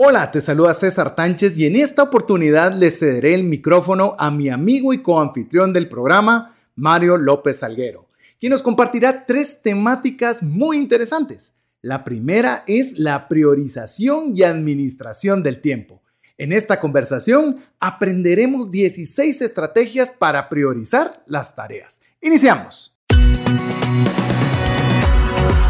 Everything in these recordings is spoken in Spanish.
Hola, te saluda César Tánchez y en esta oportunidad le cederé el micrófono a mi amigo y coanfitrión del programa, Mario López Salguero, quien nos compartirá tres temáticas muy interesantes. La primera es la priorización y administración del tiempo. En esta conversación aprenderemos 16 estrategias para priorizar las tareas. Iniciamos.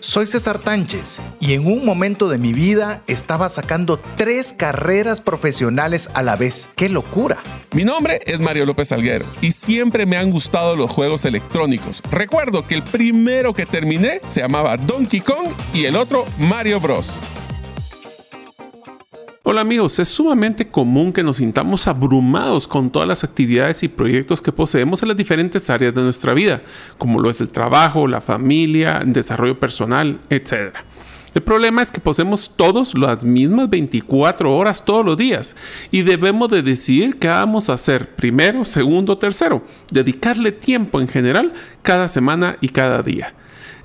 Soy César Tánchez y en un momento de mi vida estaba sacando tres carreras profesionales a la vez. ¡Qué locura! Mi nombre es Mario López Alguero y siempre me han gustado los juegos electrónicos. Recuerdo que el primero que terminé se llamaba Donkey Kong y el otro Mario Bros. Hola amigos, es sumamente común que nos sintamos abrumados con todas las actividades y proyectos que poseemos en las diferentes áreas de nuestra vida, como lo es el trabajo, la familia, el desarrollo personal, etc. El problema es que poseemos todos las mismas 24 horas todos los días y debemos de decidir qué vamos a hacer primero, segundo, tercero, dedicarle tiempo en general cada semana y cada día.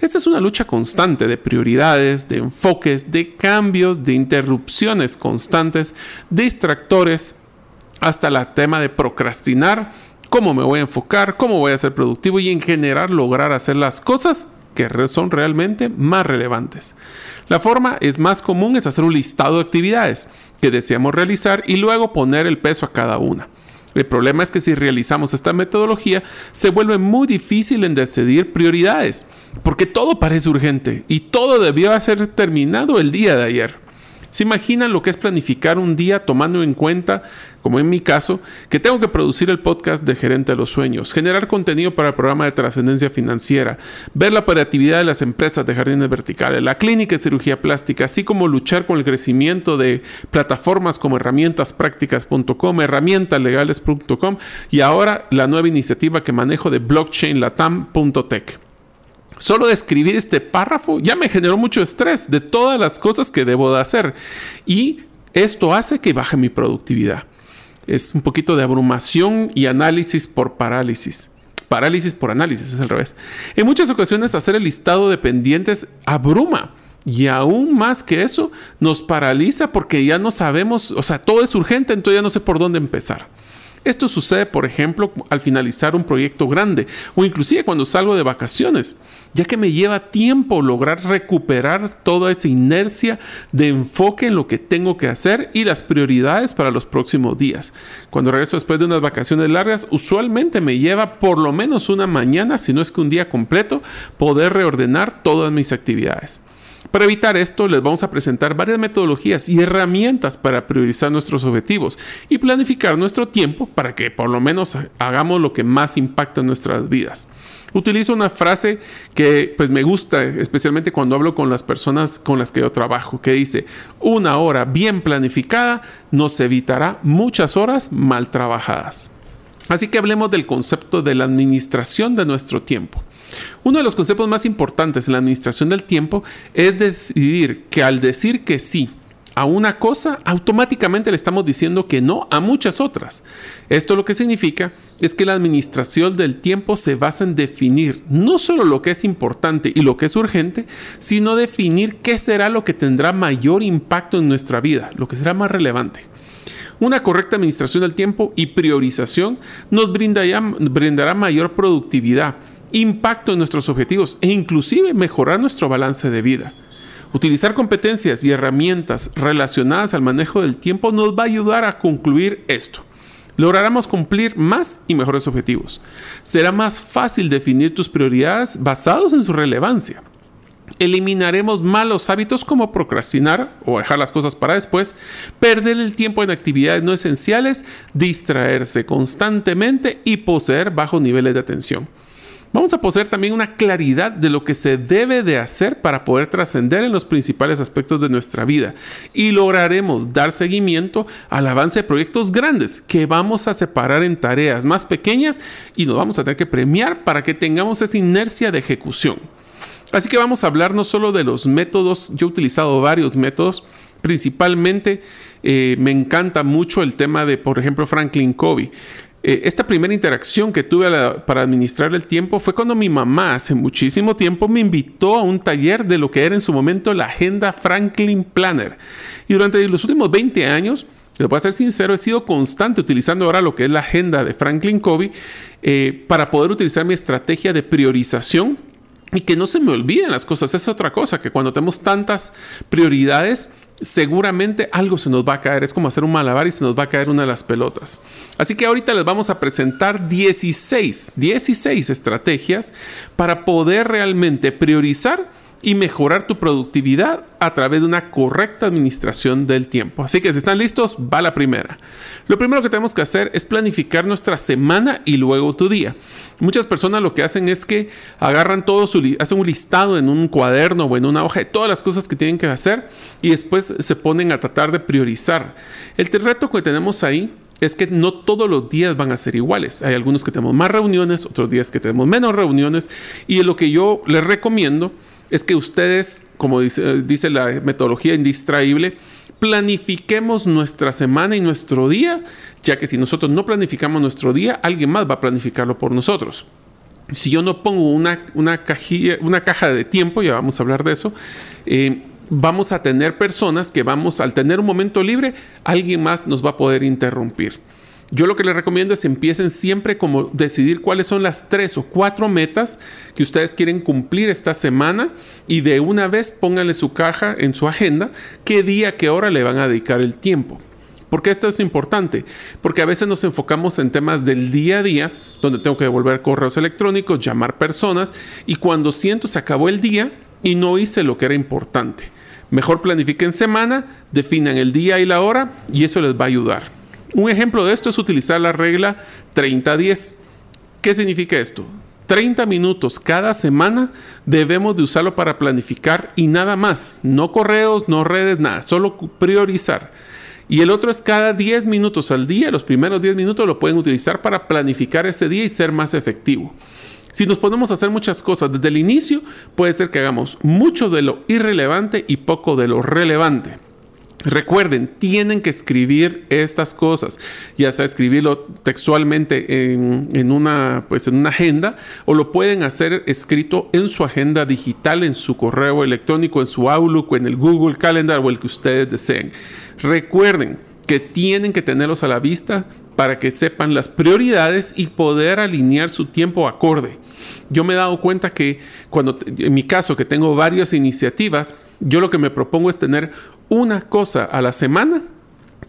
Esta es una lucha constante de prioridades, de enfoques, de cambios, de interrupciones constantes, distractores, hasta el tema de procrastinar, cómo me voy a enfocar, cómo voy a ser productivo y en general lograr hacer las cosas que son realmente más relevantes. La forma es más común es hacer un listado de actividades que deseamos realizar y luego poner el peso a cada una. El problema es que si realizamos esta metodología se vuelve muy difícil en decidir prioridades, porque todo parece urgente y todo debió ser terminado el día de ayer. ¿Se imaginan lo que es planificar un día tomando en cuenta, como en mi caso, que tengo que producir el podcast de Gerente de los Sueños, generar contenido para el programa de trascendencia financiera, ver la operatividad de las empresas de jardines verticales, la clínica de cirugía plástica, así como luchar con el crecimiento de plataformas como herramientasprácticas.com, herramientaslegales.com y ahora la nueva iniciativa que manejo de blockchainlatam.tech? Solo de escribir este párrafo ya me generó mucho estrés de todas las cosas que debo de hacer. Y esto hace que baje mi productividad. Es un poquito de abrumación y análisis por parálisis. Parálisis por análisis, es al revés. En muchas ocasiones hacer el listado de pendientes abruma. Y aún más que eso, nos paraliza porque ya no sabemos, o sea, todo es urgente, entonces ya no sé por dónde empezar. Esto sucede, por ejemplo, al finalizar un proyecto grande o inclusive cuando salgo de vacaciones, ya que me lleva tiempo lograr recuperar toda esa inercia de enfoque en lo que tengo que hacer y las prioridades para los próximos días. Cuando regreso después de unas vacaciones largas, usualmente me lleva por lo menos una mañana, si no es que un día completo, poder reordenar todas mis actividades. Para evitar esto, les vamos a presentar varias metodologías y herramientas para priorizar nuestros objetivos y planificar nuestro tiempo para que por lo menos hagamos lo que más impacta en nuestras vidas. Utilizo una frase que pues me gusta, especialmente cuando hablo con las personas con las que yo trabajo, que dice, una hora bien planificada nos evitará muchas horas mal trabajadas. Así que hablemos del concepto de la administración de nuestro tiempo. Uno de los conceptos más importantes en la administración del tiempo es decidir que al decir que sí a una cosa, automáticamente le estamos diciendo que no a muchas otras. Esto lo que significa es que la administración del tiempo se basa en definir no solo lo que es importante y lo que es urgente, sino definir qué será lo que tendrá mayor impacto en nuestra vida, lo que será más relevante. Una correcta administración del tiempo y priorización nos brindará mayor productividad impacto en nuestros objetivos e inclusive mejorar nuestro balance de vida. Utilizar competencias y herramientas relacionadas al manejo del tiempo nos va a ayudar a concluir esto. Lograremos cumplir más y mejores objetivos. Será más fácil definir tus prioridades basados en su relevancia. Eliminaremos malos hábitos como procrastinar o dejar las cosas para después, perder el tiempo en actividades no esenciales, distraerse constantemente y poseer bajos niveles de atención. Vamos a poseer también una claridad de lo que se debe de hacer para poder trascender en los principales aspectos de nuestra vida y lograremos dar seguimiento al avance de proyectos grandes que vamos a separar en tareas más pequeñas y nos vamos a tener que premiar para que tengamos esa inercia de ejecución. Así que vamos a hablar no solo de los métodos, yo he utilizado varios métodos, principalmente eh, me encanta mucho el tema de, por ejemplo, Franklin Covey. Eh, esta primera interacción que tuve para administrar el tiempo fue cuando mi mamá hace muchísimo tiempo me invitó a un taller de lo que era en su momento la agenda Franklin Planner. Y durante los últimos 20 años, les voy a ser sincero, he sido constante utilizando ahora lo que es la agenda de Franklin Covey eh, para poder utilizar mi estrategia de priorización y que no se me olviden las cosas. Es otra cosa, que cuando tenemos tantas prioridades, seguramente algo se nos va a caer. Es como hacer un malabar y se nos va a caer una de las pelotas. Así que ahorita les vamos a presentar 16, 16 estrategias para poder realmente priorizar y mejorar tu productividad a través de una correcta administración del tiempo. Así que si están listos, va la primera. Lo primero que tenemos que hacer es planificar nuestra semana y luego tu día. Muchas personas lo que hacen es que agarran todo su hacen un listado en un cuaderno o en una hoja de todas las cosas que tienen que hacer y después se ponen a tratar de priorizar. El reto que tenemos ahí es que no todos los días van a ser iguales. Hay algunos que tenemos más reuniones, otros días que tenemos menos reuniones y lo que yo les recomiendo es que ustedes, como dice, la metodología indistraíble, planifiquemos nuestra semana y nuestro día, ya que si nosotros no planificamos nuestro día, alguien más va a planificarlo por nosotros. Si yo no pongo una, una, una caja de tiempo, ya vamos a hablar de eso, eh, vamos a tener personas que vamos, al tener un momento libre, alguien más nos va a poder interrumpir. Yo lo que les recomiendo es empiecen siempre como decidir cuáles son las tres o cuatro metas que ustedes quieren cumplir esta semana y de una vez pónganle su caja en su agenda qué día, qué hora le van a dedicar el tiempo. ¿Por qué esto es importante? Porque a veces nos enfocamos en temas del día a día, donde tengo que devolver correos electrónicos, llamar personas, y cuando siento se acabó el día y no hice lo que era importante. Mejor planifiquen semana, definan el día y la hora y eso les va a ayudar. Un ejemplo de esto es utilizar la regla 30-10. ¿Qué significa esto? 30 minutos cada semana debemos de usarlo para planificar y nada más. No correos, no redes, nada. Solo priorizar. Y el otro es cada 10 minutos al día. Los primeros 10 minutos lo pueden utilizar para planificar ese día y ser más efectivo. Si nos ponemos a hacer muchas cosas desde el inicio, puede ser que hagamos mucho de lo irrelevante y poco de lo relevante. Recuerden, tienen que escribir estas cosas, ya sea escribirlo textualmente en, una, pues en una agenda o lo pueden hacer escrito en su agenda digital, en su correo electrónico, en su Outlook en el Google Calendar o el que ustedes deseen. Recuerden que tienen que tenerlos a la vista para que sepan las prioridades y poder alinear su tiempo acorde. Yo me he dado cuenta que cuando, en mi caso, que tengo varias iniciativas, yo lo que me propongo es tener una cosa a la semana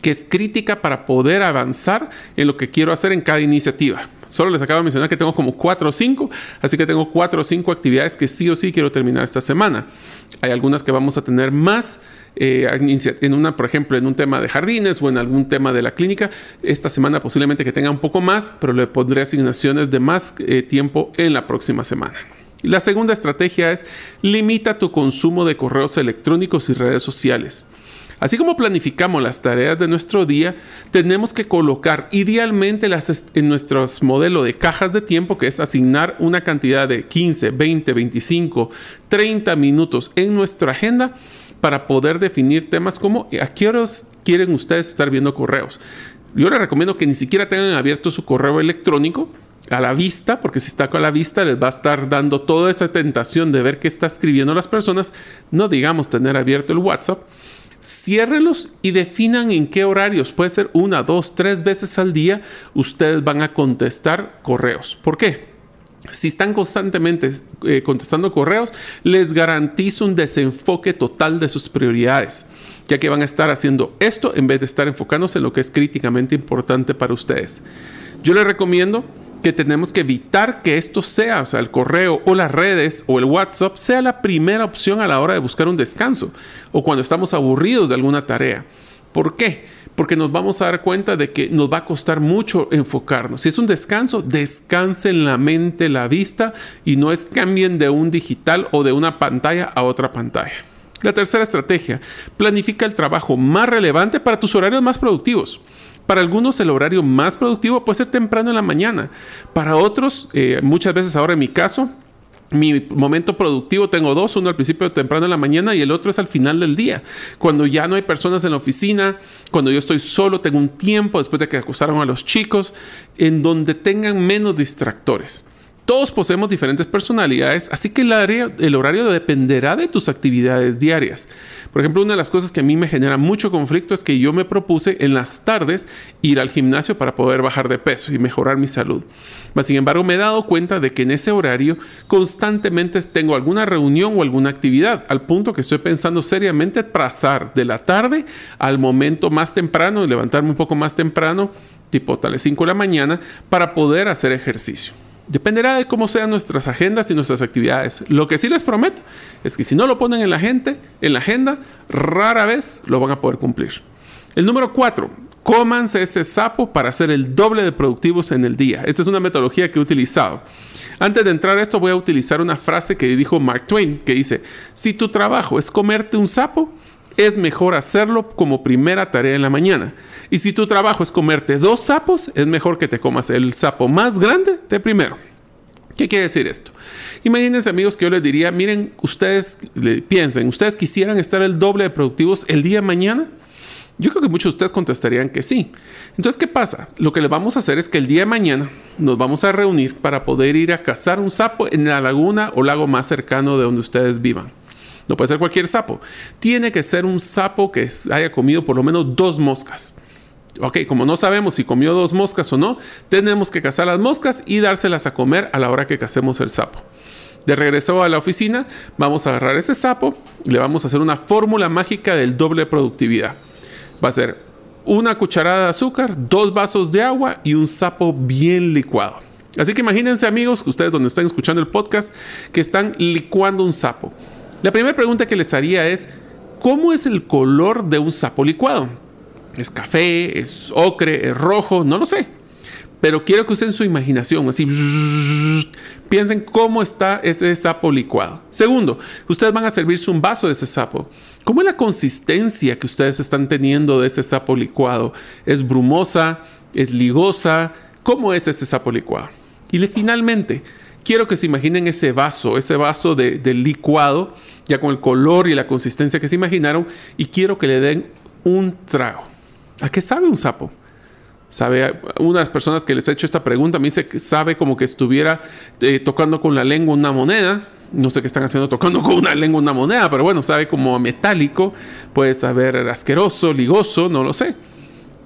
que es crítica para poder avanzar en lo que quiero hacer en cada iniciativa. Solo les acabo de mencionar que tengo como cuatro o cinco, así que tengo cuatro o cinco actividades que sí o sí quiero terminar esta semana. Hay algunas que vamos a tener más eh, en una, por ejemplo, en un tema de jardines o en algún tema de la clínica. Esta semana posiblemente que tenga un poco más, pero le pondré asignaciones de más eh, tiempo en la próxima semana. La segunda estrategia es limita tu consumo de correos electrónicos y redes sociales. Así como planificamos las tareas de nuestro día, tenemos que colocar idealmente las en nuestro modelo de cajas de tiempo, que es asignar una cantidad de 15, 20, 25, 30 minutos en nuestra agenda para poder definir temas como a qué horas quieren ustedes estar viendo correos. Yo les recomiendo que ni siquiera tengan abierto su correo electrónico, a la vista, porque si está con la vista les va a estar dando toda esa tentación de ver qué está escribiendo las personas, no digamos tener abierto el WhatsApp. Ciérrelos y definan en qué horarios, puede ser una, dos, tres veces al día, ustedes van a contestar correos. ¿Por qué? Si están constantemente eh, contestando correos, les garantizo un desenfoque total de sus prioridades, ya que van a estar haciendo esto en vez de estar enfocándose en lo que es críticamente importante para ustedes. Yo les recomiendo que tenemos que evitar que esto sea, o sea, el correo o las redes o el WhatsApp sea la primera opción a la hora de buscar un descanso o cuando estamos aburridos de alguna tarea. ¿Por qué? Porque nos vamos a dar cuenta de que nos va a costar mucho enfocarnos. Si es un descanso, descansen la mente, la vista y no es cambien de un digital o de una pantalla a otra pantalla. La tercera estrategia, planifica el trabajo más relevante para tus horarios más productivos. Para algunos el horario más productivo puede ser temprano en la mañana. Para otros, eh, muchas veces ahora en mi caso, mi momento productivo tengo dos, uno al principio temprano de la mañana y el otro es al final del día, cuando ya no hay personas en la oficina, cuando yo estoy solo, tengo un tiempo después de que acusaron a los chicos, en donde tengan menos distractores. Todos poseemos diferentes personalidades, así que el, horario dependerá de tus actividades diarias. Por ejemplo, una de las cosas que a mí me genera mucho conflicto es que yo me propuse en las tardes ir al gimnasio para poder bajar de peso y mejorar mi salud. Mas, sin embargo, me he dado cuenta de que en ese horario constantemente tengo alguna reunión o alguna actividad, al punto que estoy pensando seriamente pasar de la tarde al momento más temprano, y levantarme un poco más temprano, tipo tal vez 5 de la mañana, para poder hacer ejercicio. Dependerá de cómo sean nuestras agendas y nuestras actividades. Lo que sí les prometo es que si no lo ponen en la, gente, en la agenda, rara vez lo van a poder cumplir. El número cuatro, cómanse ese sapo para hacer el doble de productivos en el día. Esta es una metodología que he utilizado. Antes de entrar a esto voy a utilizar una frase que dijo Mark Twain, que dice, si tu trabajo es comerte un sapo, es mejor hacerlo como primera tarea en la mañana. Y si tu trabajo es comerte dos sapos, es mejor que te comas el sapo más grande de primero. ¿Qué quiere decir esto? Imagínense amigos que yo les diría, miren, ustedes piensen, ¿ustedes quisieran estar el doble de productivos el día de mañana? Yo creo que muchos de ustedes contestarían que sí. Entonces, ¿qué pasa? Lo que le vamos a hacer es que el día de mañana nos vamos a reunir para poder ir a cazar un sapo en la laguna o lago más cercano de donde ustedes vivan. No puede ser cualquier sapo. Tiene que ser un sapo que haya comido por lo menos dos moscas. Ok, como no sabemos si comió dos moscas o no, tenemos que cazar las moscas y dárselas a comer a la hora que casemos el sapo. De regreso a la oficina, vamos a agarrar ese sapo y le vamos a hacer una fórmula mágica del doble productividad. Va a ser una cucharada de azúcar, dos vasos de agua y un sapo bien licuado. Así que imagínense amigos, ustedes donde están escuchando el podcast, que están licuando un sapo. La primera pregunta que les haría es, ¿cómo es el color de un sapo licuado? ¿Es café? ¿Es ocre? ¿Es rojo? No lo sé. Pero quiero que usen su imaginación, así piensen cómo está ese sapo licuado. Segundo, ustedes van a servirse un vaso de ese sapo. ¿Cómo es la consistencia que ustedes están teniendo de ese sapo licuado? ¿Es brumosa? ¿Es ligosa? ¿Cómo es ese sapo licuado? Y finalmente, quiero que se imaginen ese vaso, ese vaso de, licuado, ya con el color y la consistencia que se imaginaron, y quiero que le den un trago. ¿A qué sabe un sapo? Sabe, una de las personas que les he hecho esta pregunta me dice que sabe como que estuviera eh, tocando con la lengua una moneda. No sé qué están haciendo tocando con una lengua una moneda, pero bueno, sabe como metálico, puede saber asqueroso, ligoso, no lo sé.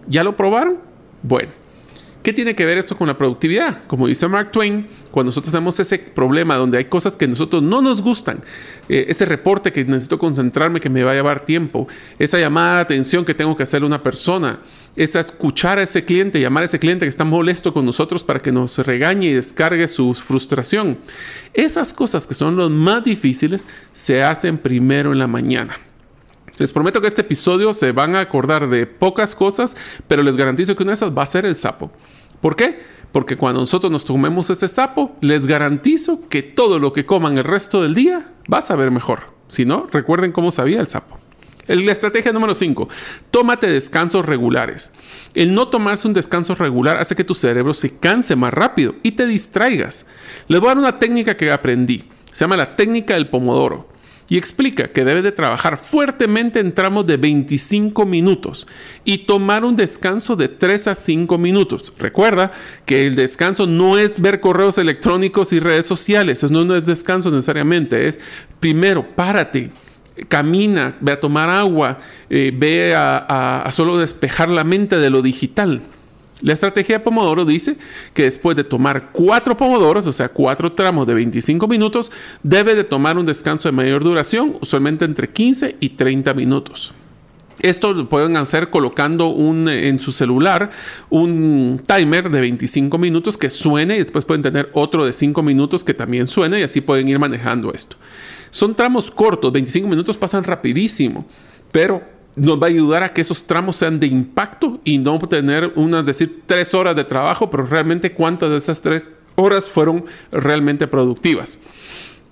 ¿Ya lo probaron? Bueno, ¿Qué tiene que ver esto con la productividad? Como dice Mark Twain, cuando nosotros tenemos ese problema donde hay cosas que nosotros no nos gustan, eh, ese reporte que necesito concentrarme que me va a llevar tiempo, esa llamada de atención que tengo que hacerle a una persona, esa escuchar a ese cliente, llamar a ese cliente que está molesto con nosotros para que nos regañe y descargue su frustración. Esas cosas que son las más difíciles se hacen primero en la mañana. Les prometo que este episodio se van a acordar de pocas cosas, pero les garantizo que una de esas va a ser el sapo. ¿Por qué? Porque cuando nosotros nos tomemos ese sapo, les garantizo que todo lo que coman el resto del día va a saber mejor. Si no, recuerden cómo sabía el sapo. La estrategia número 5. Tómate descansos regulares. El no tomarse un descanso regular hace que tu cerebro se canse más rápido y te distraigas. Les voy a dar una técnica que aprendí. Se llama la técnica del pomodoro y explica que debes de trabajar fuertemente en tramos de 25 minutos y tomar un descanso de 3 a 5 minutos. Recuerda que el descanso no es ver correos electrónicos y redes sociales, eso no, es descanso necesariamente, es primero párate. Camina, ve a tomar agua, eh, ve a solo despejar la mente de lo digital. La estrategia de Pomodoro dice que después de tomar cuatro pomodoros, o sea, cuatro tramos de 25 minutos, debe de tomar un descanso de mayor duración, usualmente entre 15 y 30 minutos. Esto lo pueden hacer colocando un, en su celular un timer de 25 minutos que suene y después pueden tener otro de 5 minutos que también suene y así pueden ir manejando esto. Son tramos cortos, 25 minutos pasan rapidísimo, pero nos va a ayudar a que esos tramos sean de impacto y no tener unas, decir, tres horas de trabajo, pero realmente cuántas de esas tres horas fueron realmente productivas.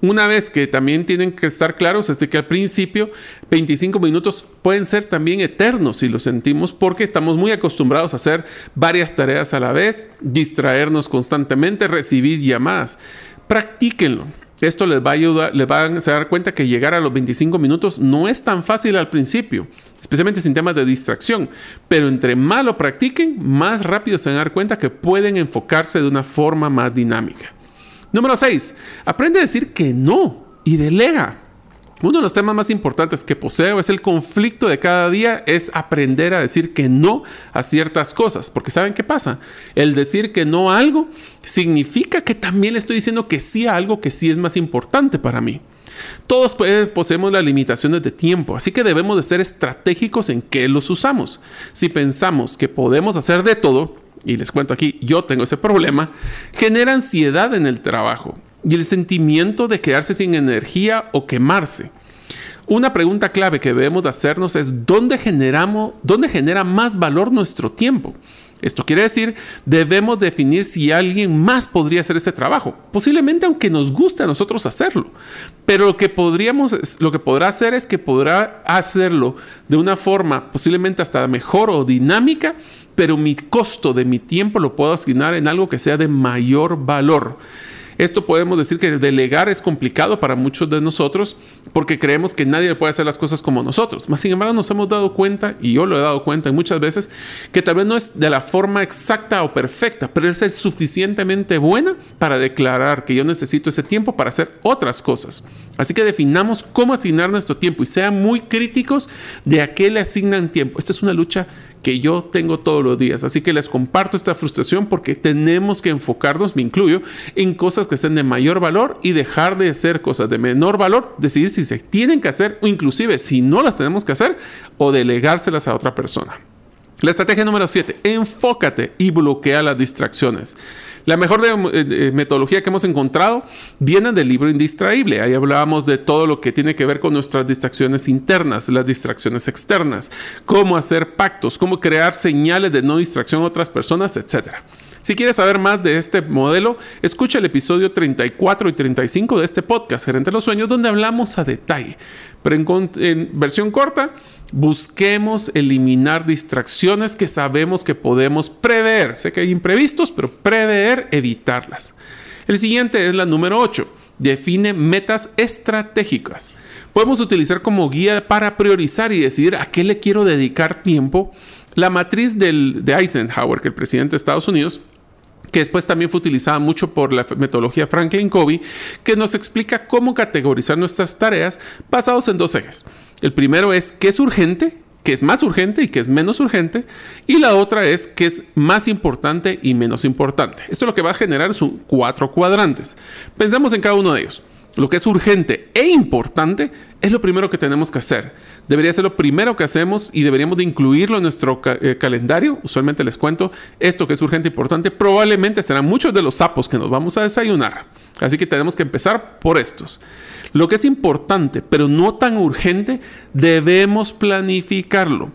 Una vez que también tienen que estar claros es de que al principio 25 minutos pueden ser también eternos si lo sentimos porque estamos muy acostumbrados a hacer varias tareas a la vez, distraernos constantemente, recibir llamadas. Practíquenlo. esto les va a ayudar, les van a dar cuenta que llegar a los 25 minutos no es tan fácil al principio, especialmente sin temas de distracción, pero entre más lo practiquen, más rápido se van a dar cuenta que pueden enfocarse de una forma más dinámica. Número 6. Aprende a decir que no y delega. Uno de los temas más importantes que poseo es el conflicto de cada día, es aprender a decir que no a ciertas cosas, porque ¿saben qué pasa? El decir que no a algo significa que también le estoy diciendo que sí a algo que sí es más importante para mí. Todos poseemos las limitaciones de tiempo, así que debemos de ser estratégicos en qué los usamos. Si pensamos que podemos hacer de todo, y les cuento aquí, yo tengo ese problema, genera ansiedad en el trabajo y el sentimiento de quedarse sin energía o quemarse. Una pregunta clave que debemos de hacernos es ¿dónde generamos, dónde genera más valor nuestro tiempo? Esto quiere decir, debemos definir si alguien más podría hacer este trabajo, posiblemente aunque nos guste a nosotros hacerlo. Pero lo que podríamos, lo que podrá hacer es que podrá hacerlo de una forma posiblemente hasta mejor o dinámica, pero mi costo de mi tiempo lo puedo asignar en algo que sea de mayor valor. Esto podemos decir que delegar es complicado para muchos de nosotros porque creemos que nadie puede hacer las cosas como nosotros. Más sin embargo, nos hemos dado cuenta, y yo lo he dado cuenta muchas veces, que tal vez no es de la forma exacta o perfecta, pero es suficientemente buena para declarar que yo necesito ese tiempo para hacer otras cosas. Así que definamos cómo asignar nuestro tiempo y sean muy críticos de a qué le asignan tiempo. Esta es una lucha que yo tengo todos los días. Así que les comparto esta frustración porque tenemos que enfocarnos, me incluyo, en cosas que sean de mayor valor y dejar de hacer cosas de menor valor, decidir si se tienen que hacer o inclusive si no las tenemos que hacer o delegárselas a otra persona. La estrategia número 7, enfócate y bloquea las distracciones. La mejor metodología que hemos encontrado viene del libro Indistraíble. Ahí hablábamos de todo lo que tiene que ver con nuestras distracciones internas, las distracciones externas, cómo hacer pactos, cómo crear señales de no distracción a otras personas, etc. Si quieres saber más de este modelo, escucha el episodio 34 y 35 de este podcast, Gerente de los Sueños, donde hablamos a detalle. Pero en versión corta, busquemos eliminar distracciones que sabemos que podemos prever. Sé que hay imprevistos, pero prever, evitarlas. El siguiente es la número 8. Define metas estratégicas. Podemos utilizar como guía para priorizar y decidir a qué le quiero dedicar tiempo la matriz del, de Eisenhower, que el presidente de Estados Unidos, que después también fue utilizada mucho por la metodología Franklin Covey, que nos explica cómo categorizar nuestras tareas basados en dos ejes. El primero es qué es urgente, qué es más urgente y qué es menos urgente, y la otra es qué es más importante y menos importante. Esto lo que va a generar son cuatro cuadrantes. Pensemos en cada uno de ellos. Lo que es urgente e importante es lo primero que tenemos que hacer. Debería ser lo primero que hacemos y deberíamos de incluirlo en nuestro eh, calendario. Usualmente les cuento esto que es urgente e importante. Probablemente serán muchos de los sapos que nos vamos a desayunar. Así que tenemos que empezar por estos. Lo que es importante, pero no tan urgente, debemos planificarlo.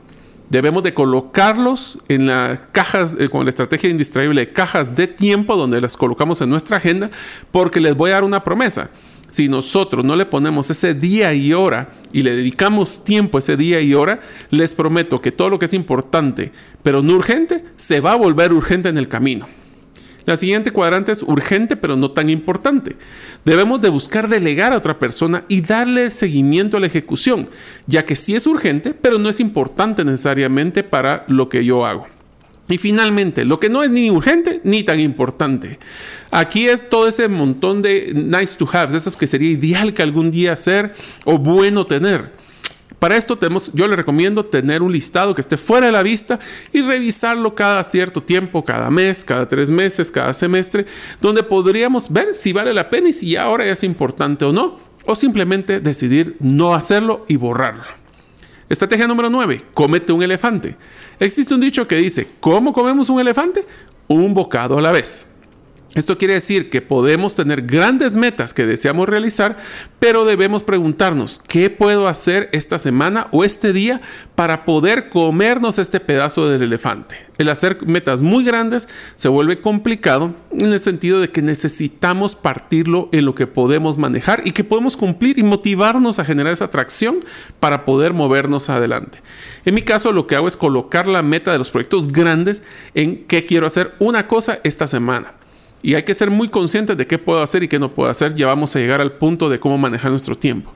Debemos de colocarlos en las cajas, eh, con la estrategia indistraíble de cajas de tiempo, donde las colocamos en nuestra agenda, porque les voy a dar una promesa si nosotros no le ponemos ese día y hora y le dedicamos tiempo ese día y hora, les prometo que todo lo que es importante, pero no urgente, se va a volver urgente en el camino. La siguiente cuadrante es urgente pero no tan importante. Debemos de buscar delegar a otra persona y darle seguimiento a la ejecución, ya que sí es urgente, pero no es importante necesariamente para lo que yo hago. Y finalmente, lo que no es ni urgente ni tan importante. Aquí es todo ese montón de nice to have, esos que sería ideal que algún día hacer o bueno tener. Para esto tenemos, yo le recomiendo tener un listado que esté fuera de la vista y revisarlo cada cierto tiempo, cada mes, cada tres meses, cada semestre, donde podríamos ver si vale la pena y si ahora es importante o no, o simplemente decidir no hacerlo y borrarlo. Estrategia número 9. Cómete un elefante. Existe un dicho que dice, ¿cómo comemos un elefante? Un bocado a la vez. Esto quiere decir que podemos tener grandes metas que deseamos realizar, pero debemos preguntarnos, ¿qué puedo hacer esta semana o este día para poder comernos este pedazo del elefante? El hacer metas muy grandes se vuelve complicado en el sentido de que necesitamos partirlo en lo que podemos manejar y que podemos cumplir y motivarnos a generar esa atracción para poder movernos adelante. En mi caso lo que hago es colocar la meta de los proyectos grandes en qué quiero hacer una cosa esta semana Y hay que ser muy conscientes de qué puedo hacer y qué no puedo hacer. Ya vamos a llegar al punto de cómo manejar nuestro tiempo.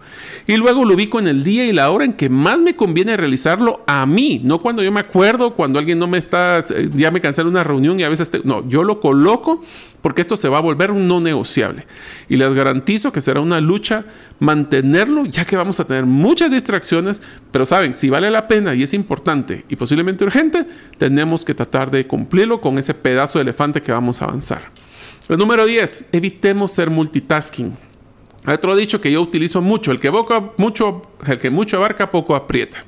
Y luego lo ubico en el día y la hora en que más me conviene realizarlo a mí. No cuando yo me acuerdo, cuando alguien no me está, eh, ya me cansé una reunión y a veces, no, yo lo coloco porque esto se va a volver un no negociable. Y les garantizo que será una lucha mantenerlo, ya que vamos a tener muchas distracciones. Pero saben, si vale la pena y es importante y posiblemente urgente, tenemos que tratar de cumplirlo con ese pedazo de elefante que vamos a avanzar. El número 10, evitemos ser multitasking. Hay otro dicho que yo utilizo mucho, el que, mucho, el que mucho abarca, poco aprieta.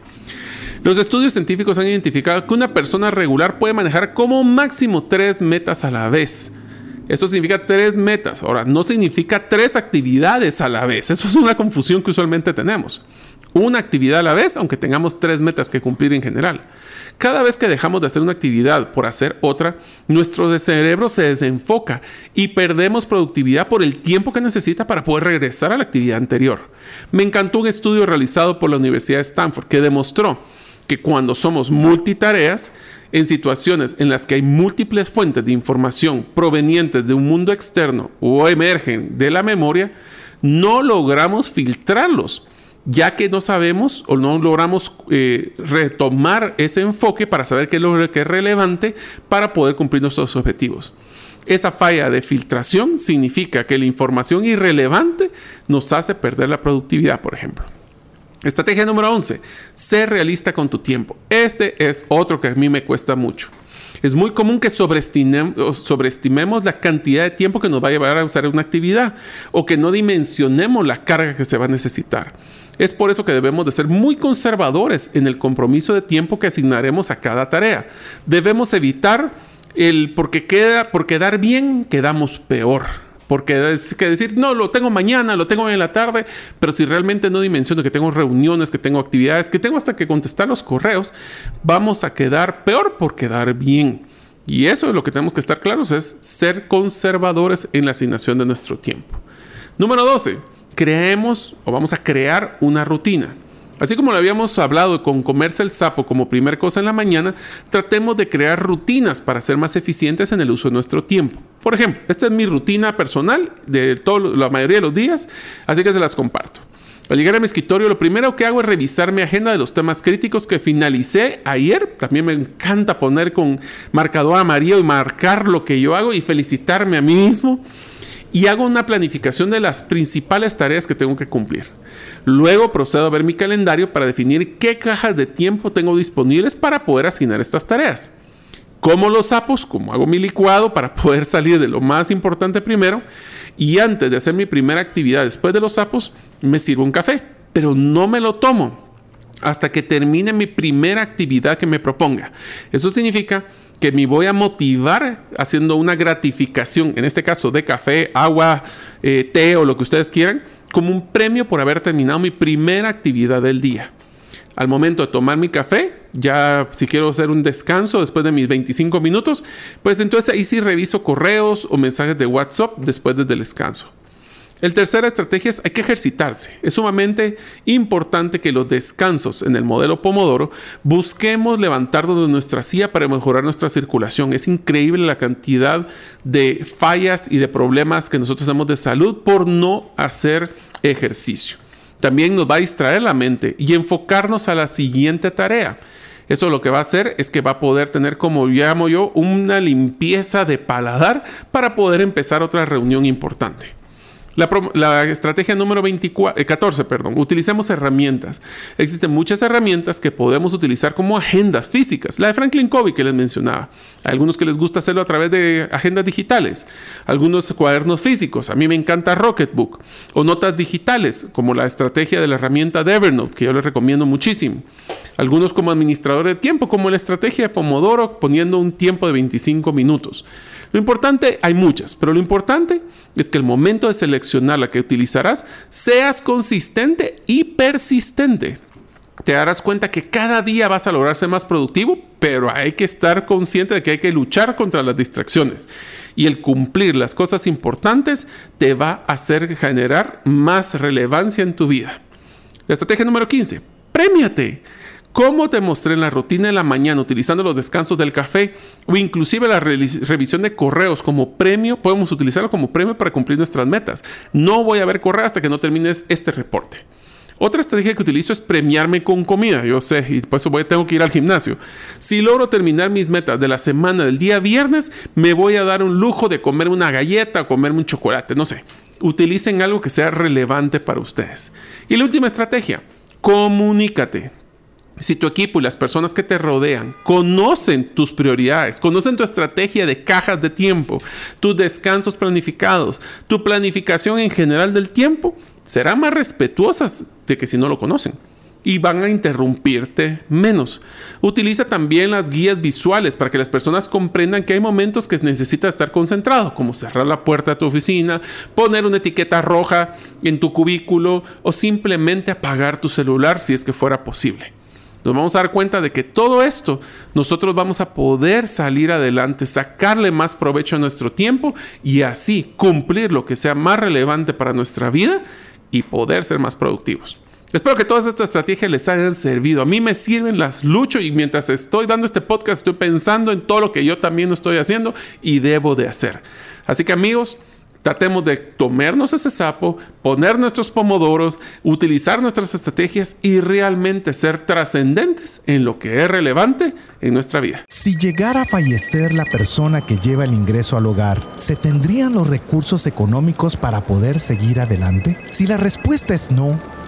Los estudios científicos han identificado que una persona regular puede manejar como máximo tres metas a la vez. Eso significa tres metas. Ahora, no significa tres actividades a la vez. Eso es una confusión que usualmente tenemos. Una actividad a la vez, aunque tengamos tres metas que cumplir en general. Cada vez que dejamos de hacer una actividad por hacer otra, nuestro cerebro se desenfoca y perdemos productividad por el tiempo que necesita para poder regresar a la actividad anterior. Me encantó un estudio realizado por la Universidad de Stanford que demostró que cuando somos multitareas, en situaciones en las que hay múltiples fuentes de información provenientes de un mundo externo o emergen de la memoria, no logramos filtrarlos ya que no sabemos o no logramos eh, retomar ese enfoque para saber qué es lo que es relevante para poder cumplir nuestros objetivos. Esa falla de filtración significa que la información irrelevante nos hace perder la productividad, por ejemplo. Estrategia número 11. Ser realista con tu tiempo. Este es otro que a mí me cuesta mucho. Es muy común que sobreestimemos la cantidad de tiempo que nos va a llevar a usar una actividad o que no dimensionemos la carga que se va a necesitar. Es por eso que debemos de ser muy conservadores en el compromiso de tiempo que asignaremos a cada tarea. Debemos evitar el porque queda por quedar bien quedamos peor. Porque es que decir, no, lo tengo mañana, lo tengo en la tarde, pero si realmente no dimensiono que tengo reuniones, que tengo actividades, que tengo hasta que contestar los correos, vamos a quedar peor por quedar bien. Y eso es lo que tenemos que estar claros, es ser conservadores en la asignación de nuestro tiempo. Número 12 creemos o vamos a crear una rutina. Así como lo habíamos hablado con comerse el sapo como primer cosa en la mañana, tratemos de crear rutinas para ser más eficientes en el uso de nuestro tiempo. Por ejemplo, esta es mi rutina personal de todo, la mayoría de los días, así que se las comparto. Al llegar a mi escritorio, lo primero que hago es revisar mi agenda de los temas críticos que finalicé ayer. También me encanta poner con marcador amarillo y marcar lo que yo hago y felicitarme a mí mismo y hago una planificación de las principales tareas que tengo que cumplir. Luego procedo a ver mi calendario para definir qué cajas de tiempo tengo disponibles para poder asignar estas tareas. Como los sapos, como hago mi licuado para poder salir de lo más importante primero y antes de hacer mi primera actividad después de los sapos, me sirvo un café, pero no me lo tomo hasta que termine mi primera actividad que me proponga. Eso significa que me voy a motivar haciendo una gratificación, en este caso de café, agua, eh, té o lo que ustedes quieran, como un premio por haber terminado mi primera actividad del día. Al momento de tomar mi café, ya si quiero hacer un descanso después de mis 25 minutos, pues entonces ahí sí reviso correos o mensajes de WhatsApp después del descanso. El tercera estrategia es hay que ejercitarse. Es sumamente importante que los descansos en el modelo Pomodoro busquemos levantarnos de nuestra silla para mejorar nuestra circulación. Es increíble la cantidad de fallas y de problemas que nosotros tenemos de salud por no hacer ejercicio. También nos va a distraer la mente y enfocarnos a la siguiente tarea. Eso lo que va a hacer es que va a poder tener, como llamo yo, una limpieza de paladar para poder empezar otra reunión importante. La, estrategia número 24, 14, eh, perdón, utilicemos herramientas. Existen muchas herramientas que podemos utilizar como agendas físicas. La de Franklin Covey que les mencionaba. Hay algunos que les gusta hacerlo a través de agendas digitales. Algunos cuadernos físicos. A mí me encanta Rocketbook. O notas digitales, como la estrategia de la herramienta de Evernote, que yo les recomiendo muchísimo. Algunos como administrador de tiempo, como la estrategia de Pomodoro, poniendo un tiempo de 25 minutos. Lo importante, hay muchas, pero lo importante es que el momento de la que utilizarás seas consistente y persistente. Te darás cuenta que cada día vas a lograr ser más productivo, pero hay que estar consciente de que hay que luchar contra las distracciones. Y el cumplir las cosas importantes te va a hacer generar más relevancia en tu vida. La estrategia número 15. Premiate. Como te mostré en la rutina de la mañana utilizando los descansos del café o inclusive la revisión de correos como premio, podemos utilizarlo como premio para cumplir nuestras metas. No voy a ver correo hasta que no termines este reporte. Otra estrategia que utilizo es premiarme con comida. Yo sé, y por eso tengo que ir al gimnasio. Si logro terminar mis metas de la semana del día viernes, me voy a dar un lujo de comer una galleta o comerme un chocolate, no sé. Utilicen algo que sea relevante para ustedes. Y la última estrategia, comunícate. Si tu equipo y las personas que te rodean conocen tus prioridades, conocen tu estrategia de cajas de tiempo, tus descansos planificados, tu planificación en general del tiempo, serán más respetuosas de que si no lo conocen y van a interrumpirte menos. Utiliza también las guías visuales para que las personas comprendan que hay momentos que necesitas estar concentrado, como cerrar la puerta de tu oficina, poner una etiqueta roja en tu cubículo o simplemente apagar tu celular si es que fuera posible. Nos vamos a dar cuenta de que todo esto nosotros vamos a poder salir adelante, sacarle más provecho a nuestro tiempo y así cumplir lo que sea más relevante para nuestra vida y poder ser más productivos. Espero que todas estas estrategias les hayan servido. A mí me sirven, las lucho y mientras estoy dando este podcast estoy pensando en todo lo que yo también estoy haciendo y debo de hacer. Así que amigos, Tratemos de tomarnos ese sapo, poner nuestros pomodoros, utilizar nuestras estrategias y realmente ser trascendentes en lo que es relevante en nuestra vida. Si llegara a fallecer la persona que lleva el ingreso al hogar, ¿se tendrían los recursos económicos para poder seguir adelante? Si la respuesta es no,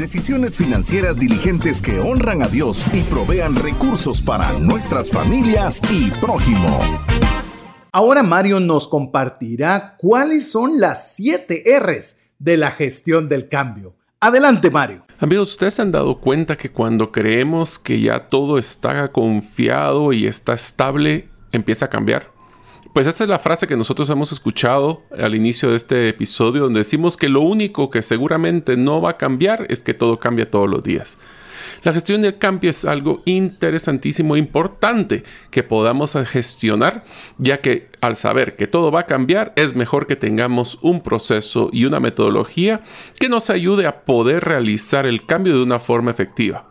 Decisiones financieras diligentes que honran a Dios y provean recursos para nuestras familias y prójimo. Ahora Mario nos compartirá cuáles son las 7 R's de la gestión del cambio. Adelante Mario. Amigos, ustedes se han dado cuenta que cuando creemos que ya todo está confiado y está estable, empieza a cambiar. Pues esa es la frase que nosotros hemos escuchado al inicio de este episodio, donde decimos que lo único que seguramente no va a cambiar es que todo cambia todos los días. La gestión del cambio es algo interesantísimo e importante que podamos gestionar, ya que al saber que todo va a cambiar, es mejor que tengamos un proceso y una metodología que nos ayude a poder realizar el cambio de una forma efectiva.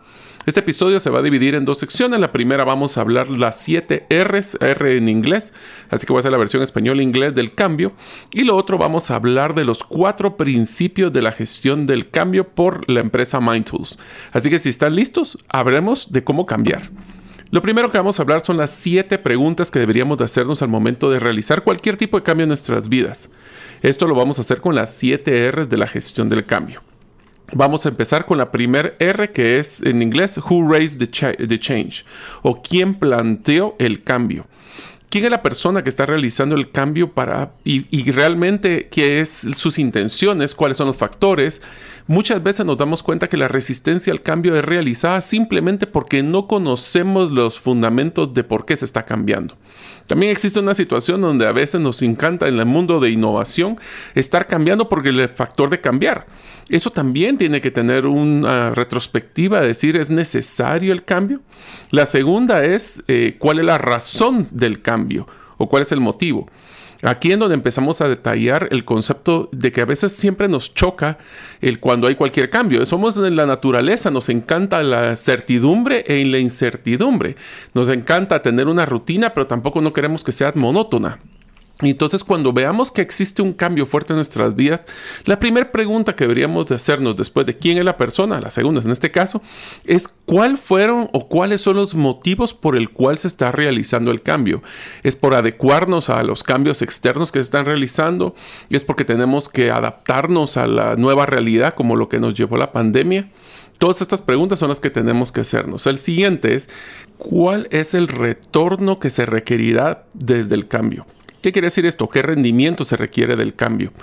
Este episodio se va a dividir en dos secciones. La primera vamos a hablar las 7 R's, R en inglés, así que voy a hacer la versión español-inglés del cambio. Y lo otro vamos a hablar de los cuatro principios de la gestión del cambio por la empresa MindTools. Así que si están listos, hablemos de cómo cambiar. Lo primero que vamos a hablar son las 7 preguntas que deberíamos de hacernos al momento de realizar cualquier tipo de cambio en nuestras vidas. Esto lo vamos a hacer con las 7 R's de la gestión del cambio. Vamos a empezar con la primera R que es en inglés Who Raised the, Change o quién planteó el cambio. ¿Quién es la persona que está realizando el cambio para y, y realmente qué es sus intenciones, cuáles son los factores? Muchas veces nos damos cuenta que la resistencia al cambio es realizada simplemente porque no conocemos los fundamentos de por qué se está cambiando. También existe una situación donde a veces nos encanta en el mundo de innovación estar cambiando porque el factor de cambiar. Eso también tiene que tener una retrospectiva, decir, ¿es necesario el cambio? La segunda es eh, cuál es la razón del cambio o cuál es el motivo. Aquí en donde empezamos a detallar el concepto de que a veces siempre nos choca el cuando hay cualquier cambio. Somos en la naturaleza, nos encanta la certidumbre e la incertidumbre. Nos encanta tener una rutina, pero tampoco no queremos que sea monótona. Entonces cuando veamos que existe un cambio fuerte en nuestras vidas, la primera pregunta que deberíamos de hacernos después de quién es la persona, la segunda en este caso, es cuál fueron o cuáles son los motivos por el cual se está realizando el cambio. ¿Es por adecuarnos a los cambios externos que se están realizando? ¿Es porque tenemos que adaptarnos a la nueva realidad como lo que nos llevó la pandemia? Todas estas preguntas son las que tenemos que hacernos. El siguiente es, cuál es el retorno que se requerirá desde el cambio. ¿Qué quiere decir esto? ¿Qué rendimiento se requiere del cambio?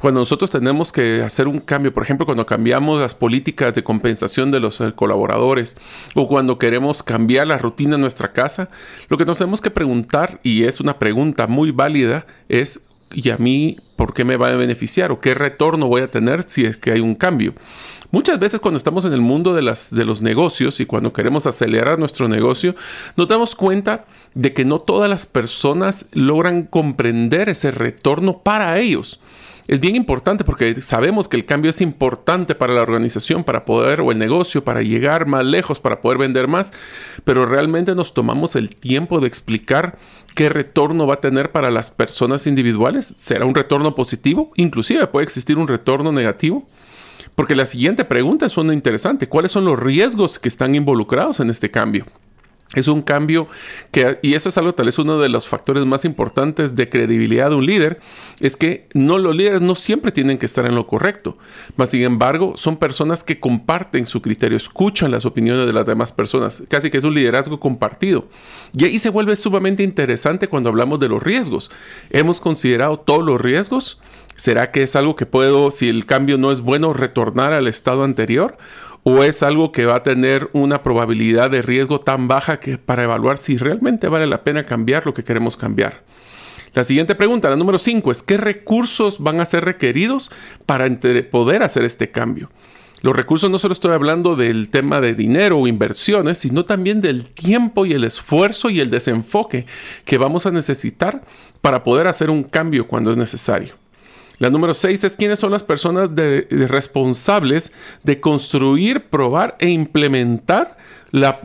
Cuando nosotros tenemos que hacer un cambio, por ejemplo, cuando cambiamos las políticas de compensación de los eh, colaboradores o cuando queremos cambiar la rutina en nuestra casa, lo que nos tenemos que preguntar, y es una pregunta muy válida, es ¿y a mí por qué me va a beneficiar o qué retorno voy a tener si es que hay un cambio? Muchas veces cuando estamos en el mundo de, las, de los negocios y cuando queremos acelerar nuestro negocio, nos damos cuenta de que no todas las personas logran comprender ese retorno para ellos. Es bien importante porque sabemos que el cambio es importante para la organización, para poder, o el negocio, para llegar más lejos, para poder vender más, pero realmente nos tomamos el tiempo de explicar qué retorno va a tener para las personas individuales. ¿Será un retorno positivo? Inclusive puede existir un retorno negativo. Porque la siguiente pregunta es una interesante. ¿Cuáles son los riesgos que están involucrados en este cambio? Es un cambio que, y eso es algo tal vez uno de los factores más importantes de credibilidad de un líder, es que no los líderes no siempre tienen que estar en lo correcto, mas sin embargo son personas que comparten su criterio, escuchan las opiniones de las demás personas, casi que es un liderazgo compartido. Y ahí se vuelve sumamente interesante cuando hablamos de los riesgos. ¿Hemos considerado todos los riesgos? ¿Será que es algo que puedo, si el cambio no es bueno, retornar al estado anterior? O es algo que va a tener una probabilidad de riesgo tan baja que para evaluar si realmente vale la pena cambiar lo que queremos cambiar. La siguiente pregunta, la número 5, es ¿qué recursos van a ser requeridos para poder hacer este cambio? Los recursos no solo estoy hablando del tema de dinero o inversiones, sino también del tiempo y el esfuerzo y el desenfoque que vamos a necesitar para poder hacer un cambio cuando es necesario. La número 6 es quiénes son las personas responsables de construir, probar e implementar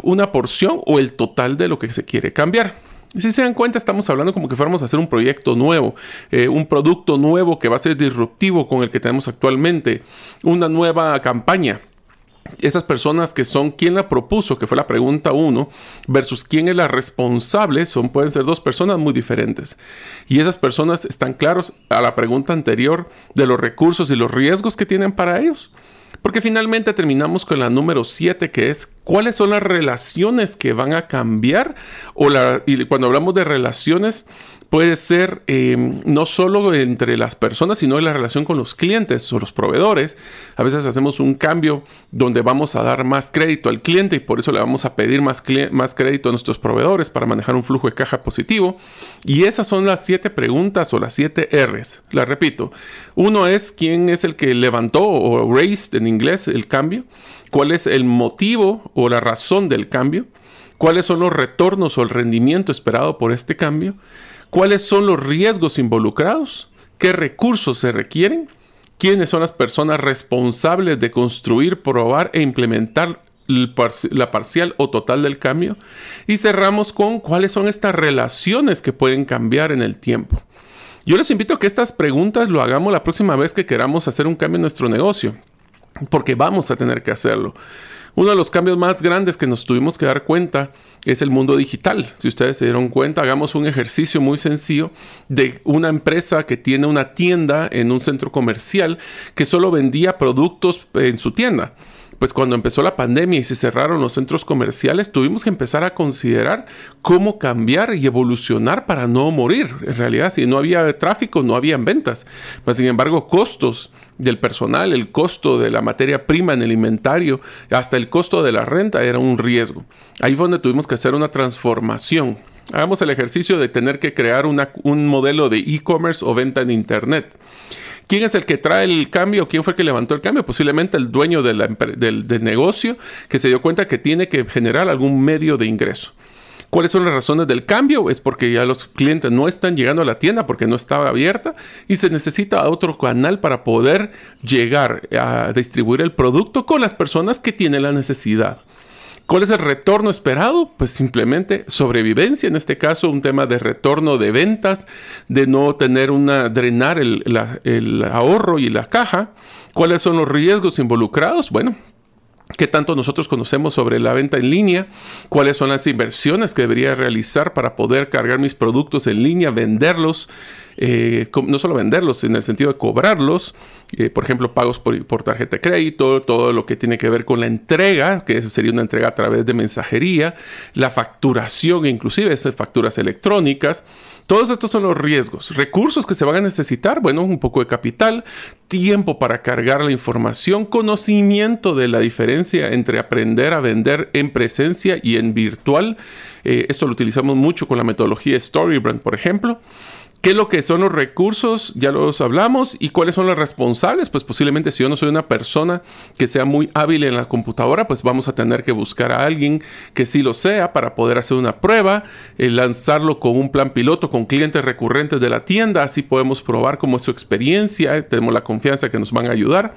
una porción o el total de lo que se quiere cambiar. si se dan cuenta, estamos hablando como que fuéramos a hacer un proyecto nuevo, eh, un producto nuevo que va a ser disruptivo con el que tenemos actualmente, una nueva campaña esas personas que son quien la propuso, que fue la pregunta uno, versus quién es la responsable, son, pueden ser dos personas muy diferentes. Y esas personas están claros a la pregunta anterior de los recursos y los riesgos que tienen para ellos. Porque finalmente terminamos con la número 7, que es cuáles son las relaciones que van a cambiar. O la, y cuando hablamos de relaciones, puede ser em, no solo entre las personas, sino en la relación con los clientes o los proveedores. A veces hacemos un cambio donde vamos a dar más crédito al cliente y por eso le vamos a pedir más, más crédito a nuestros proveedores para manejar un flujo de caja positivo. Y esas son las siete preguntas o las siete R's. Las repito. Uno es quién es el que levantó o raised en inglés el cambio. ¿Cuál es el motivo o la razón del cambio? ¿Cuáles son los retornos o el rendimiento esperado por este cambio? Cuáles son los riesgos involucrados, qué recursos se requieren, quiénes son las personas responsables de construir, probar e implementar la parcial o total del cambio. Y cerramos con cuáles son estas relaciones que pueden cambiar en el tiempo. Yo les invito a que estas preguntas lo hagamos la próxima vez que queramos hacer un cambio en nuestro negocio, porque vamos a tener que hacerlo. Uno de los cambios más grandes que nos tuvimos que dar cuenta es el mundo digital. Si ustedes se dieron cuenta, hagamos un ejercicio muy sencillo de una empresa que tiene una tienda en un centro comercial que solo vendía productos en su tienda pues cuando empezó la pandemia y se cerraron los centros comerciales, tuvimos que empezar a considerar cómo cambiar y evolucionar para no morir. En realidad, si no había tráfico, no habían ventas. Mas, sin embargo, costos del personal, el costo de la materia prima en el inventario, hasta el costo de la renta era un riesgo. Ahí fue donde tuvimos que hacer una transformación. Hagamos el ejercicio de tener que crear un modelo de e-commerce o venta en Internet. ¿Quién es el que trae el cambio? ¿Quién fue el que levantó el cambio? Posiblemente el dueño del, del negocio que se dio cuenta que tiene que generar algún medio de ingreso. ¿Cuáles son las razones del cambio? Es porque ya los clientes no están llegando a la tienda porque no estaba abierta y se necesita otro canal para poder llegar a distribuir el producto con las personas que tienen la necesidad. ¿Cuál es el retorno esperado? Pues simplemente sobrevivencia, en este caso un tema de retorno de ventas, de no tener una, drenar el, el ahorro y la caja. ¿Cuáles son los riesgos involucrados? Bueno, ¿Qué tanto nosotros conocemos sobre la venta en línea? ¿Cuáles son las inversiones que debería realizar para poder cargar mis productos en línea, venderlos? Eh, no solo venderlos, en el sentido de cobrarlos, eh, por ejemplo, pagos por, tarjeta de crédito, todo lo que tiene que ver con la entrega, que sería una entrega a través de mensajería, la facturación, inclusive esas facturas electrónicas. Todos estos son los riesgos. Recursos que se van a necesitar, bueno, un poco de capital, tiempo para cargar la información, conocimiento de la diferencia entre aprender a vender en presencia y en virtual. Eh, esto lo utilizamos mucho con la metodología Storybrand, por ejemplo. ¿Qué es lo que son los recursos? Ya los hablamos. ¿Y cuáles son los responsables? Pues posiblemente si yo no soy una persona que sea muy hábil en la computadora, pues vamos a tener que buscar a alguien que sí lo sea para poder hacer una prueba, eh, lanzarlo con un plan piloto con clientes recurrentes de la tienda. Así podemos probar cómo es su experiencia, tenemos la confianza que nos van a ayudar.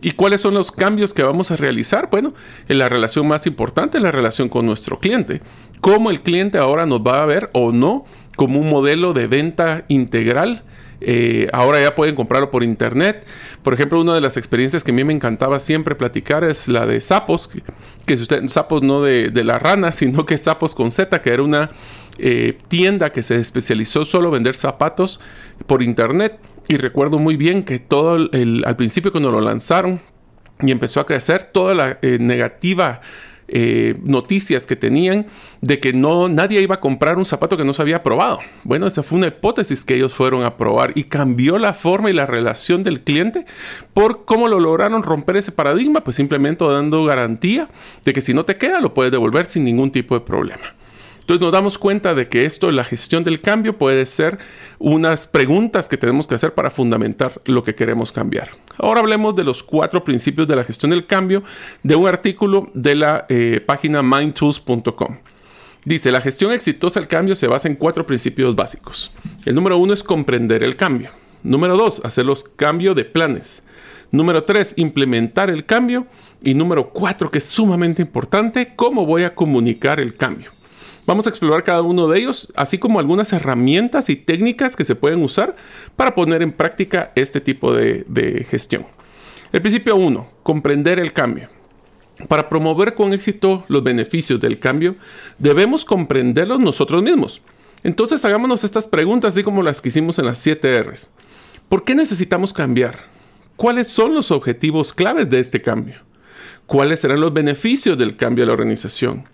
¿Y cuáles son los cambios que vamos a realizar? Bueno, en la relación más importante, la relación con nuestro cliente. ¿Cómo el cliente ahora nos va a ver o no como un modelo de venta integral. Eh, ahora ya pueden comprarlo por internet. Por ejemplo, una de las experiencias que a mí me encantaba siempre platicar es la de Sapos, que, que usted, Sapos no de, la rana, sino que Sapos con Z, que era una eh, tienda que se especializó solo en vender zapatos por internet. Y recuerdo muy bien que todo el, al principio cuando lo lanzaron y empezó a crecer, toda la eh, negativa eh, noticias que tenían de que no nadie iba a comprar un zapato que no se había probado. Bueno, esa fue una hipótesis que ellos fueron a probar y cambió la forma y la relación del cliente por cómo lo lograron romper ese paradigma, pues simplemente dando garantía de que si no te queda lo puedes devolver sin ningún tipo de problema. Entonces nos damos cuenta de que esto, la gestión del cambio, puede ser unas preguntas que tenemos que hacer para fundamentar lo que queremos cambiar. Ahora hablemos de los cuatro principios de la gestión del cambio de un artículo de la eh, página mindtools.com. Dice, la gestión exitosa del cambio se basa en cuatro principios básicos. El número uno es comprender el cambio. Número dos, hacer los cambios de planes. Número tres, implementar el cambio. Y número cuatro, que es sumamente importante, cómo voy a comunicar el cambio. Vamos a explorar cada uno de ellos, así como algunas herramientas y técnicas que se pueden usar para poner en práctica este tipo de, gestión. El principio 1, comprender el cambio. Para promover con éxito los beneficios del cambio, debemos comprenderlos nosotros mismos. Entonces hagámonos estas preguntas, así como las que hicimos en las 7 Rs. ¿Por qué necesitamos cambiar? ¿Cuáles son los objetivos claves de este cambio? ¿Cuáles serán los beneficios del cambio a la organización?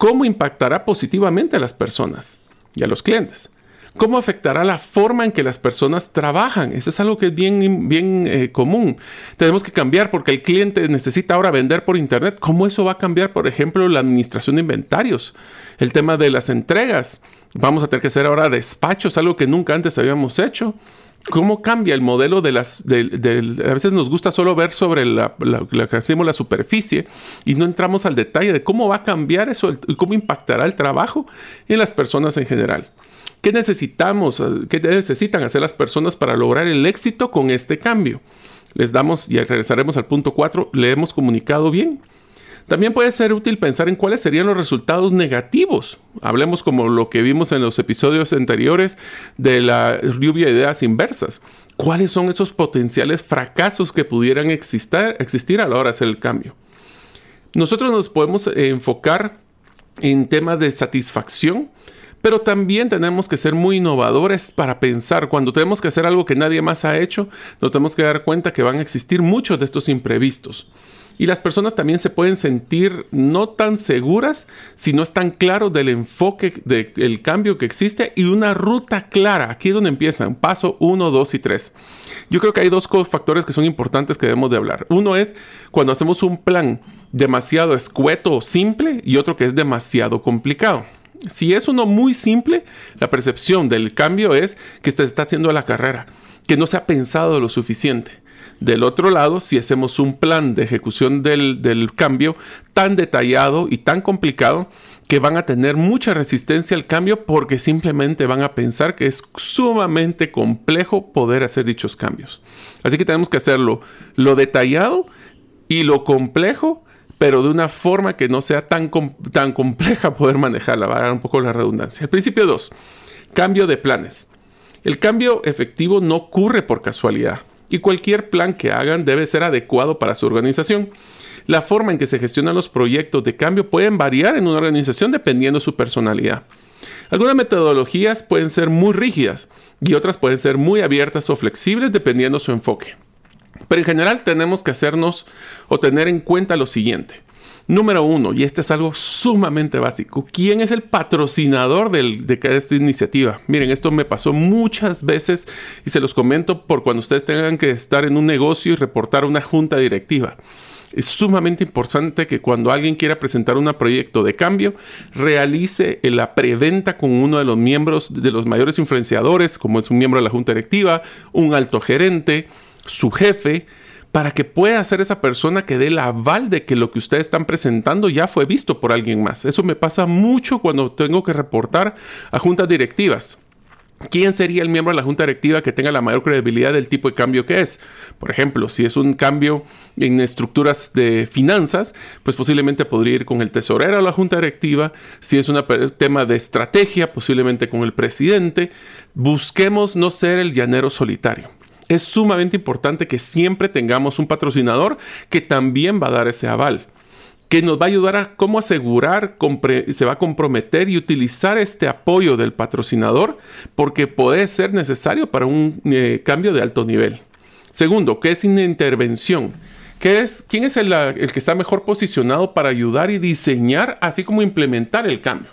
Cómo impactará positivamente a las personas y a los clientes. ¿Cómo afectará la forma en que las personas trabajan? Eso es algo que es bien, bien eh, común. Tenemos que cambiar porque el cliente necesita ahora vender por Internet. ¿Cómo eso va a cambiar, por ejemplo, la administración de inventarios? El tema de las entregas. Vamos a tener que hacer ahora despachos, algo que nunca antes habíamos hecho cómo cambia el modelo de las... a veces nos gusta solo ver sobre la, que hacemos la superficie y no entramos al detalle de cómo va a cambiar eso y cómo impactará el trabajo en las personas en general. ¿Qué necesitamos? ¿Qué necesitan hacer las personas para lograr el éxito con este cambio? Les damos, y regresaremos al punto 4, ¿le hemos comunicado bien? También puede ser útil pensar en cuáles serían los resultados negativos. Hablemos como lo que vimos en los episodios anteriores de la lluvia de ideas inversas. ¿Cuáles son esos potenciales fracasos que pudieran existir, a la hora de hacer el cambio? Nosotros nos podemos enfocar en temas de satisfacción, pero también tenemos que ser muy innovadores para pensar. Cuando tenemos que hacer algo que nadie más ha hecho, nos tenemos que dar cuenta que van a existir muchos de estos imprevistos. Y las personas también se pueden sentir no tan seguras si no están claros del enfoque del cambio que existe y una ruta clara. Aquí es donde empiezan, paso 1, 2 y 3. Yo creo que hay dos factores que son importantes que debemos de hablar. Uno es cuando hacemos un plan demasiado escueto o simple y otro que es demasiado complicado. Si es uno muy simple, la percepción del cambio es que se está haciendo la carrera, que no se ha pensado lo suficiente. Del otro lado, si hacemos un plan de ejecución del, cambio tan detallado y tan complicado que van a tener mucha resistencia al cambio porque simplemente van a pensar que es sumamente complejo poder hacer dichos cambios. Así que tenemos que hacerlo lo detallado y lo complejo, pero de una forma que no sea tan, tan compleja poder manejarla. Va a dar un poco la redundancia. El principio 2. Cambio de planes. El cambio efectivo no ocurre por casualidad y cualquier plan que hagan debe ser adecuado para su organización. La forma en que se gestionan los proyectos de cambio pueden variar en una organización dependiendo de su personalidad. Algunas metodologías pueden ser muy rígidas y otras pueden ser muy abiertas o flexibles dependiendo su enfoque. Pero en general tenemos que hacernos o tener en cuenta lo siguiente. Número uno, y este es algo sumamente básico, ¿quién es el patrocinador de esta iniciativa? Miren, esto me pasó muchas veces y se los comento por cuando ustedes tengan que estar en un negocio y reportar una junta directiva. Es sumamente importante que cuando alguien quiera presentar un proyecto de cambio, realice la preventa con uno de los miembros, de los mayores influenciadores, como es un miembro de la junta directiva, un alto gerente, su jefe, para que pueda ser esa persona que dé el aval de que lo que ustedes están presentando ya fue visto por alguien más. Eso me pasa mucho cuando tengo que reportar a juntas directivas. ¿Quién sería el miembro de la junta directiva que tenga la mayor credibilidad del tipo de cambio que es? Por ejemplo, si es un cambio en estructuras de finanzas, pues posiblemente podría ir con el tesorero a la junta directiva. Si es un tema de estrategia, posiblemente con el presidente. Busquemos no ser el llanero solitario es sumamente importante que siempre tengamos un patrocinador que también va a dar ese aval que nos va a ayudar a cómo asegurar, se va a comprometer y utilizar este apoyo del patrocinador porque puede ser necesario para un eh, cambio de alto nivel. Segundo, ¿qué es una intervención? ¿Qué es, ¿Quién es el, el que está mejor posicionado para ayudar y diseñar, así como implementar el cambio?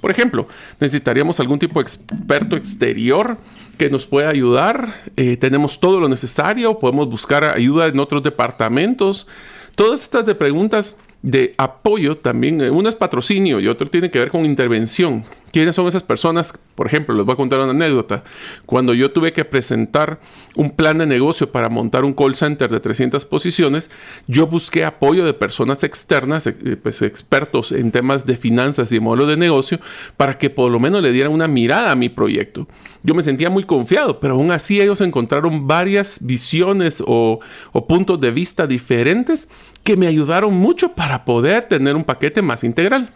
Por ejemplo, necesitaríamos algún tipo de experto exterior que nos pueda ayudar. Eh, tenemos todo lo necesario, podemos buscar ayuda en otros departamentos. Todas estas de preguntas de apoyo también, eh, uno es patrocinio y otro tiene que ver con intervención. ¿Quiénes son esas personas? Por ejemplo, les voy a contar una anécdota. Cuando yo tuve que presentar un plan de negocio para montar un call center de 300 posiciones, yo busqué apoyo de personas externas, eh, pues, expertos en temas de finanzas y modelo de negocio, para que por lo menos le dieran una mirada a mi proyecto. Yo me sentía muy confiado, pero aún así ellos encontraron varias visiones o, o puntos de vista diferentes que me ayudaron mucho para poder tener un paquete más integral.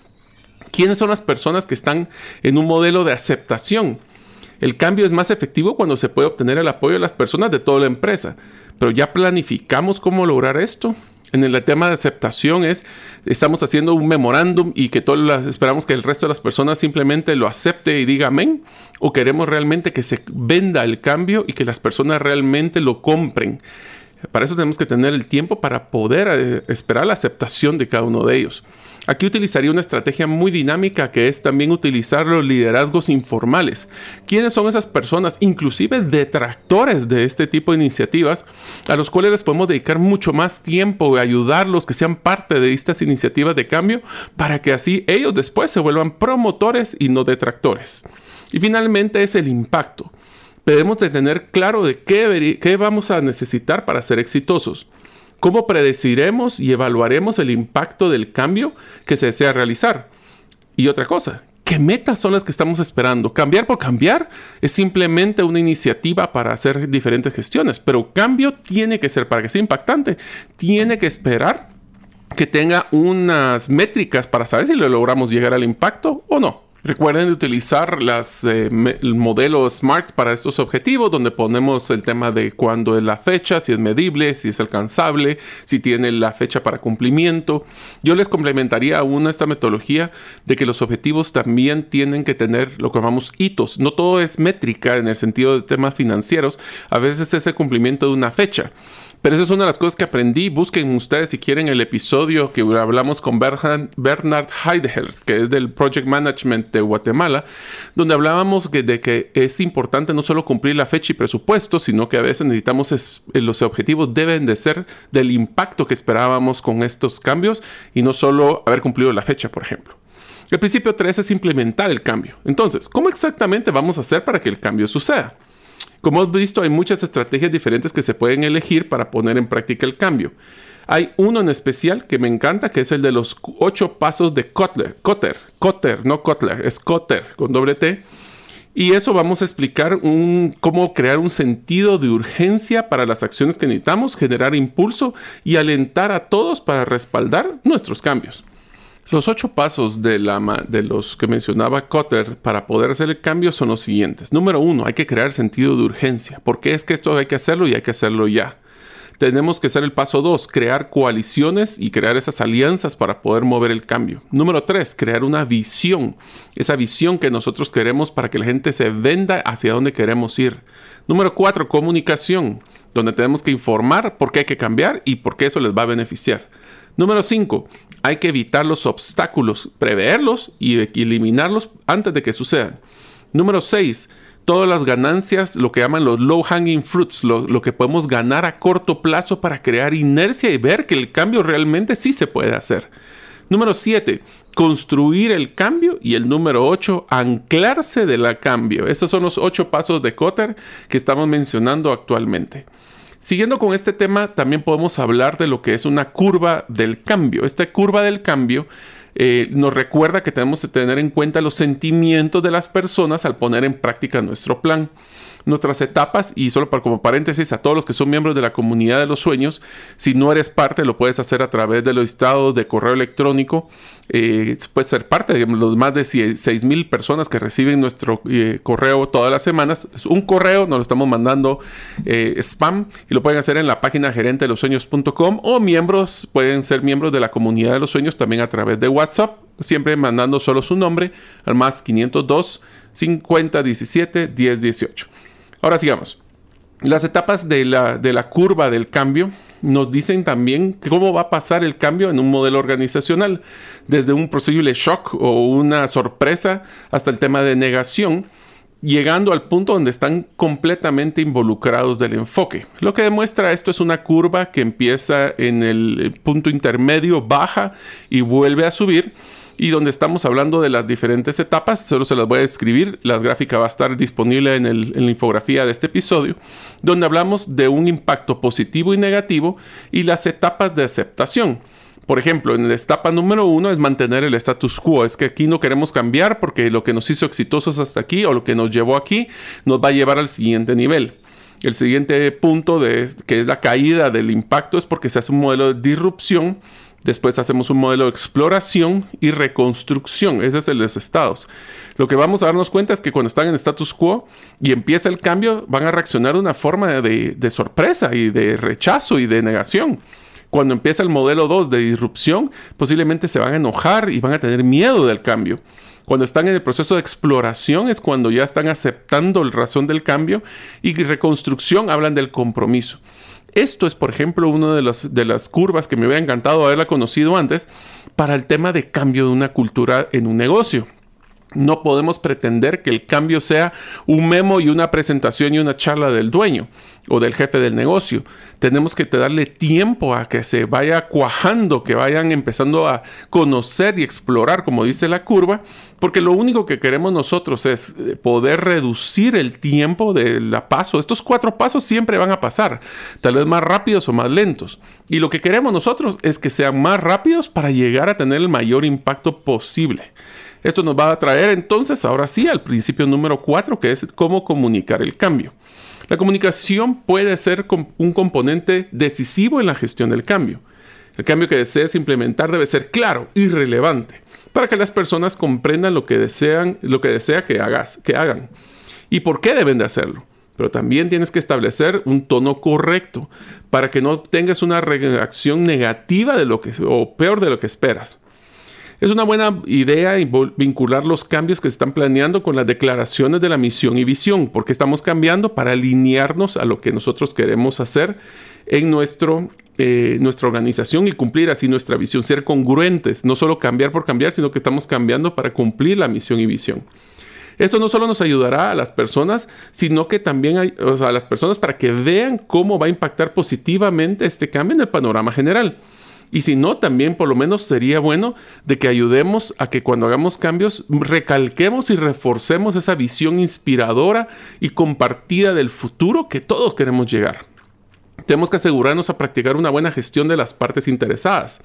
¿Quiénes son las personas que están en un modelo de aceptación? El cambio es más efectivo cuando se puede obtener el apoyo de las personas de toda la empresa. Pero ya planificamos cómo lograr esto. En el tema de aceptación es, estamos haciendo un memorándum y que esperamos que el resto de las personas simplemente lo acepte y diga amén. O queremos realmente que se venda el cambio y que las personas realmente lo compren. Para eso tenemos que tener el tiempo para poder eh, esperar la aceptación de cada uno de ellos. Aquí utilizaría una estrategia muy dinámica que es también utilizar los liderazgos informales. ¿Quiénes son esas personas, inclusive detractores de este tipo de iniciativas, a los cuales les podemos dedicar mucho más tiempo y ayudarlos que sean parte de estas iniciativas de cambio para que así ellos después se vuelvan promotores y no detractores? Y finalmente es el impacto debemos de tener claro de qué, qué vamos a necesitar para ser exitosos. ¿Cómo predeciremos y evaluaremos el impacto del cambio que se desea realizar? Y otra cosa, ¿qué metas son las que estamos esperando? Cambiar por cambiar es simplemente una iniciativa para hacer diferentes gestiones, pero cambio tiene que ser, para que sea impactante, tiene que esperar que tenga unas métricas para saber si lo logramos llegar al impacto o no. Recuerden utilizar las, eh, el modelo SMART para estos objetivos, donde ponemos el tema de cuándo es la fecha, si es medible, si es alcanzable, si tiene la fecha para cumplimiento. Yo les complementaría aún esta metodología de que los objetivos también tienen que tener lo que llamamos hitos. No todo es métrica en el sentido de temas financieros, a veces es el cumplimiento de una fecha. Pero eso es una de las cosas que aprendí. Busquen ustedes si quieren el episodio que hablamos con Bernard Heidegger, que es del Project Management de Guatemala, donde hablábamos de que es importante no solo cumplir la fecha y presupuesto, sino que a veces necesitamos, eh, los objetivos deben de ser del impacto que esperábamos con estos cambios y no solo haber cumplido la fecha, por ejemplo. El principio 3 es implementar el cambio. Entonces, ¿cómo exactamente vamos a hacer para que el cambio suceda? Como hemos visto, hay muchas estrategias diferentes que se pueden elegir para poner en práctica el cambio. Hay uno en especial que me encanta, que es el de los ocho pasos de Kotler. Kotter, Kotter, no Kotler, es Kotter con doble T. Y eso vamos a explicar cómo crear un sentido de urgencia para las acciones que necesitamos, generar impulso y alentar a todos para respaldar nuestros cambios. Los ocho pasos de, de los que mencionaba Cotter para poder hacer el cambio son los siguientes. Número uno, hay que crear sentido de urgencia. porque es que esto hay que hacerlo y hay que hacerlo ya? tenemos que hacer el paso dos, crear coaliciones y crear esas alianzas para poder mover el cambio. Número tres, crear una visión, esa visión que nosotros queremos para que la gente se venda hacia donde queremos ir. Número cuatro, comunicación, donde tenemos que informar por qué hay que cambiar y por qué eso les va a beneficiar. Número 5. Hay que evitar los obstáculos, preverlos y eliminarlos antes de que sucedan. Número 6. Todas las ganancias, lo que llaman los low hanging fruits, lo, que podemos ganar a corto plazo para crear inercia y ver que el cambio realmente sí se puede hacer. Número 7, construir el cambio. Y el número 8, anclarse del cambio. Esos son los ocho pasos de Cotter que estamos mencionando actualmente. Siguiendo con este tema, también podemos hablar de lo que es una curva del cambio. Esta curva del cambio eh, nos recuerda que tenemos que tener en cuenta los sentimientos de las personas al poner en práctica nuestro plan nuestras etapas y solo para como paréntesis a todos los que son miembros de la comunidad de los sueños, si no eres parte lo puedes hacer a través de los estados de correo electrónico, eh, puedes ser parte de los más de 6 mil personas que reciben nuestro eh, correo todas las semanas. Es un correo, nos lo estamos mandando eh, spam y lo pueden hacer en la página gerente de los sueños.com o miembros, pueden ser miembros de la comunidad de los sueños también a través de WhatsApp, siempre mandando solo su nombre al más 502 50 17 10 18. Ahora sigamos. Las etapas de la, de la curva del cambio nos dicen también cómo va a pasar el cambio en un modelo organizacional, desde un posible shock o una sorpresa hasta el tema de negación, llegando al punto donde están completamente involucrados del enfoque. Lo que demuestra esto es una curva que empieza en el punto intermedio, baja y vuelve a subir y donde estamos hablando de las diferentes etapas. Solo se las voy a escribir. La gráfica va a estar disponible en, en la infografía de este episodio, donde hablamos de un impacto positivo y negativo y las etapas de aceptación. Por ejemplo, en la etapa número uno es mantener el status quo. Es que aquí no queremos cambiar porque lo que nos hizo exitosos hasta aquí o lo que nos llevó aquí nos va a llevar al siguiente nivel. El siguiente punto de, que es la caída del impacto es porque se hace un modelo de disrupción Después hacemos un modelo de exploración y reconstrucción. Ese es el de los estados. Lo que vamos a darnos cuenta es que cuando están en status quo y empieza el cambio, van a reaccionar de una forma de, sorpresa y de rechazo y de negación. Cuando empieza el modelo 2 de disrupción, posiblemente se van a enojar y van a tener miedo del cambio. Cuando están en el proceso de exploración es cuando ya están aceptando la razón del cambio y reconstrucción hablan del compromiso. Esto es, por ejemplo, una de, de las curvas que me hubiera encantado haberla conocido antes para el tema de cambio de una cultura en un negocio. No podemos pretender que el cambio sea un memo y una presentación y una charla del dueño o del jefe del negocio. Tenemos que darle tiempo a que se vaya cuajando, que vayan empezando a conocer y explorar, como dice la curva, porque lo único que queremos nosotros es eh, poder reducir el tiempo de la paso. Estos cuatro pasos siempre van a pasar, tal vez más rápidos o más lentos. Y lo que queremos nosotros es que sean más rápidos para llegar a tener el mayor impacto posible. Esto nos va a traer entonces, ahora sí, al principio número 4, que es cómo comunicar el cambio. La comunicación puede ser un componente decisivo en la gestión del cambio. El cambio que desees implementar debe ser claro y relevante para que las personas comprendan lo que desean, lo que desea que hagas, que hagan y por qué deben de hacerlo. Pero también tienes que establecer un tono correcto para que no tengas una reacción negativa de lo que o peor de lo que esperas. Es una buena idea vincular los cambios que están planeando con las declaraciones de la misión y visión, porque estamos cambiando para alinearnos a lo que nosotros queremos hacer en nuestro, eh, nuestra organización y cumplir así nuestra visión, ser congruentes, no solo cambiar por cambiar, sino que estamos cambiando para cumplir la misión y visión. Esto no solo nos ayudará a las personas, sino que también a las personas para que vean cómo va a impactar positivamente este cambio en el panorama general. Y si no, también por lo menos sería bueno de que ayudemos a que cuando hagamos cambios recalquemos y reforcemos esa visión inspiradora y compartida del futuro que todos queremos llegar. Tenemos que asegurarnos a practicar una buena gestión de las partes interesadas.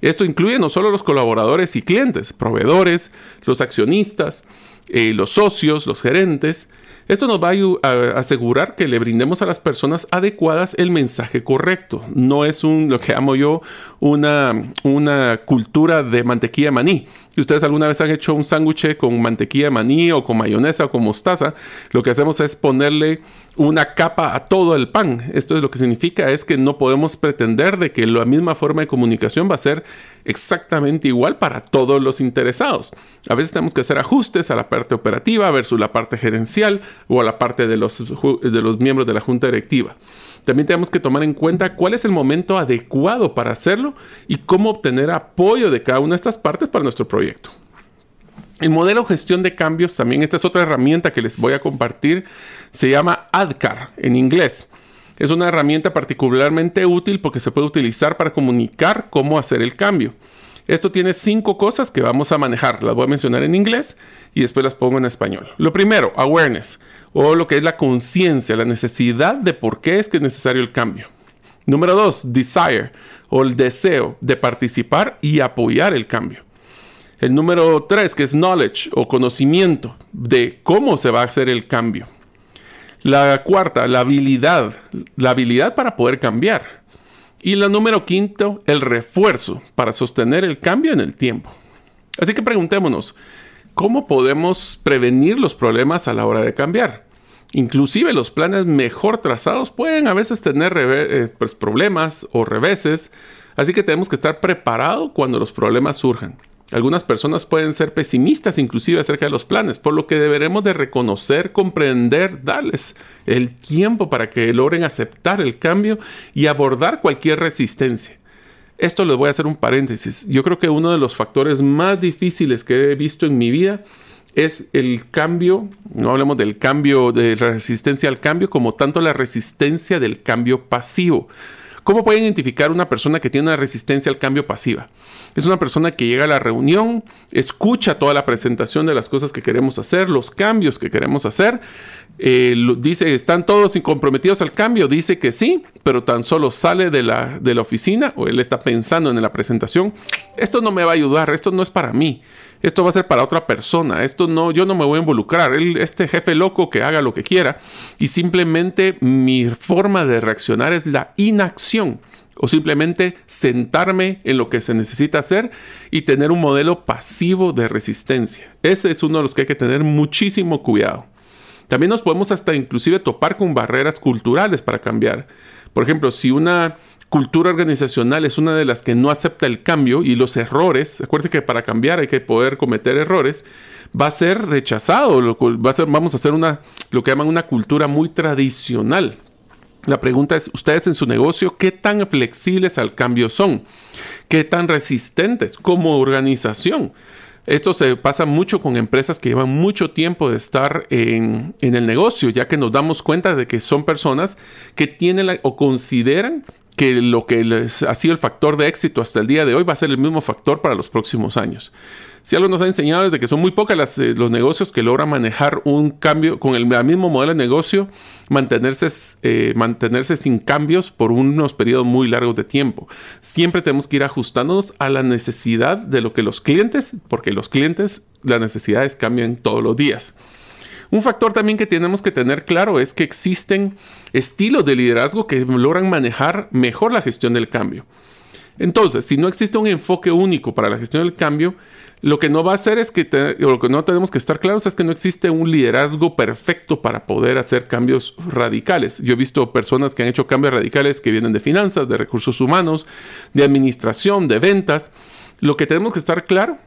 Esto incluye no solo los colaboradores y clientes, proveedores, los accionistas, eh, los socios, los gerentes, Esto nos va a, asegurar que le brindemos a las personas adecuadas el mensaje correcto. No es un, lo que llamo yo, una, una cultura de mantequilla maní. Si ustedes alguna vez han hecho un sándwich con mantequilla maní o con mayonesa o con mostaza, lo que hacemos es ponerle una capa a todo el pan. Esto es lo que significa es que no podemos pretender de que la misma forma de comunicación va a ser exactamente igual para todos los interesados. A veces tenemos que hacer ajustes a la parte operativa versus la parte gerencial o a la parte de los, de los miembros de la junta directiva. También tenemos que tomar en cuenta cuál es el momento adecuado para hacerlo y cómo obtener apoyo de cada una de estas partes para nuestro proyecto. El modelo gestión de cambios, también esta es otra herramienta que les voy a compartir, se llama ADCAR en inglés. Es una herramienta particularmente útil porque se puede utilizar para comunicar cómo hacer el cambio. Esto tiene cinco cosas que vamos a manejar. Las voy a mencionar en inglés y después las pongo en español. Lo primero, awareness, o lo que es la conciencia, la necesidad de por qué es que es necesario el cambio. Número dos, desire, o el deseo de participar y apoyar el cambio. El número tres, que es knowledge o conocimiento de cómo se va a hacer el cambio. La cuarta, la habilidad, la habilidad para poder cambiar. Y la número quinto, el refuerzo para sostener el cambio en el tiempo. Así que preguntémonos, ¿cómo podemos prevenir los problemas a la hora de cambiar? Inclusive los planes mejor trazados pueden a veces tener eh, pues, problemas o reveses, así que tenemos que estar preparados cuando los problemas surjan. Algunas personas pueden ser pesimistas inclusive acerca de los planes, por lo que deberemos de reconocer, comprender, darles el tiempo para que logren aceptar el cambio y abordar cualquier resistencia. Esto les voy a hacer un paréntesis. Yo creo que uno de los factores más difíciles que he visto en mi vida es el cambio, no hablemos del cambio de resistencia al cambio, como tanto la resistencia del cambio pasivo. ¿Cómo pueden identificar una persona que tiene una resistencia al cambio pasiva? Es una persona que llega a la reunión, escucha toda la presentación de las cosas que queremos hacer, los cambios que queremos hacer, eh, dice, ¿están todos comprometidos al cambio? Dice que sí, pero tan solo sale de la, de la oficina o él está pensando en la presentación, esto no me va a ayudar, esto no es para mí esto va a ser para otra persona, esto no, yo no me voy a involucrar, este jefe loco que haga lo que quiera y simplemente mi forma de reaccionar es la inacción o simplemente sentarme en lo que se necesita hacer y tener un modelo pasivo de resistencia. Ese es uno de los que hay que tener muchísimo cuidado. También nos podemos hasta inclusive topar con barreras culturales para cambiar. Por ejemplo, si una cultura organizacional es una de las que no acepta el cambio y los errores, acuérdense que para cambiar hay que poder cometer errores, va a ser rechazado, va a ser, vamos a hacer una, lo que llaman una cultura muy tradicional. La pregunta es, ustedes en su negocio, ¿qué tan flexibles al cambio son? ¿Qué tan resistentes como organización? Esto se pasa mucho con empresas que llevan mucho tiempo de estar en, en el negocio, ya que nos damos cuenta de que son personas que tienen o consideran que lo que les ha sido el factor de éxito hasta el día de hoy va a ser el mismo factor para los próximos años. Si algo nos ha enseñado es de que son muy pocas eh, los negocios que logran manejar un cambio con el, mismo modelo de negocio, mantenerse, eh, mantenerse sin cambios por unos periodos muy largos de tiempo. Siempre tenemos que ir ajustándonos a la necesidad de lo que los clientes, porque los clientes, las necesidades cambian todos los días. Un factor también que tenemos que tener claro es que existen estilos de liderazgo que logran manejar mejor la gestión del cambio. Entonces, si no existe un enfoque único para la gestión del cambio, lo que no va a hacer es que, lo que no tenemos que estar claros es que no existe un liderazgo perfecto para poder hacer cambios radicales. Yo he visto personas que han hecho cambios radicales que vienen de finanzas, de recursos humanos, de administración, de ventas. Lo que tenemos que estar claro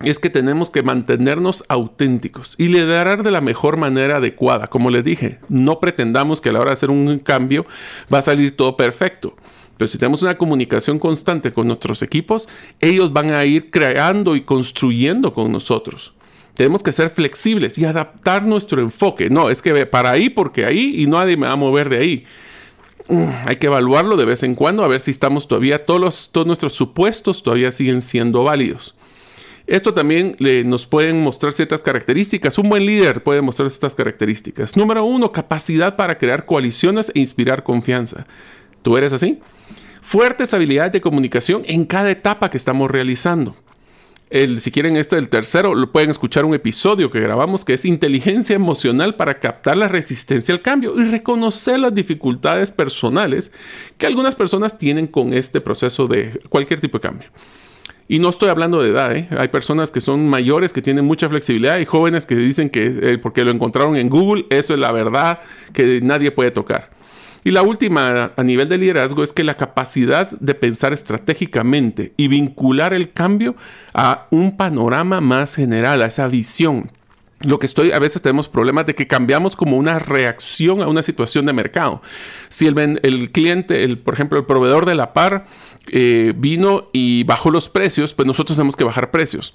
es que tenemos que mantenernos auténticos y liderar de la mejor manera adecuada. Como les dije, no pretendamos que a la hora de hacer un cambio va a salir todo perfecto. Pero si tenemos una comunicación constante con nuestros equipos, ellos van a ir creando y construyendo con nosotros. Tenemos que ser flexibles y adaptar nuestro enfoque. No, es que para ahí porque ahí y nadie me va a mover de ahí. Mm, hay que evaluarlo de vez en cuando a ver si estamos todavía, todos, todos nuestros supuestos todavía siguen siendo válidos. Esto también nos pueden mostrar ciertas características. Un buen líder puede mostrar estas características. Número uno, capacidad para crear coaliciones e inspirar confianza. ¿Tú eres así? Fuertes habilidades de comunicación en cada etapa que estamos realizando. El, si quieren este el tercero, lo pueden escuchar un episodio que grabamos que es inteligencia emocional para captar la resistencia al cambio y reconocer las dificultades personales que algunas personas tienen con este proceso de cualquier tipo de cambio. Y no estoy hablando de edad, ¿eh? hay personas que son mayores, que tienen mucha flexibilidad y jóvenes que dicen que eh, porque lo encontraron en Google, eso es la verdad que nadie puede tocar. Y la última a nivel de liderazgo es que la capacidad de pensar estratégicamente y vincular el cambio a un panorama más general, a esa visión. Lo que estoy, a veces tenemos problemas de que cambiamos como una reacción a una situación de mercado. Si el, el cliente, el, por ejemplo, el proveedor de la par eh, vino y bajó los precios, pues nosotros tenemos que bajar precios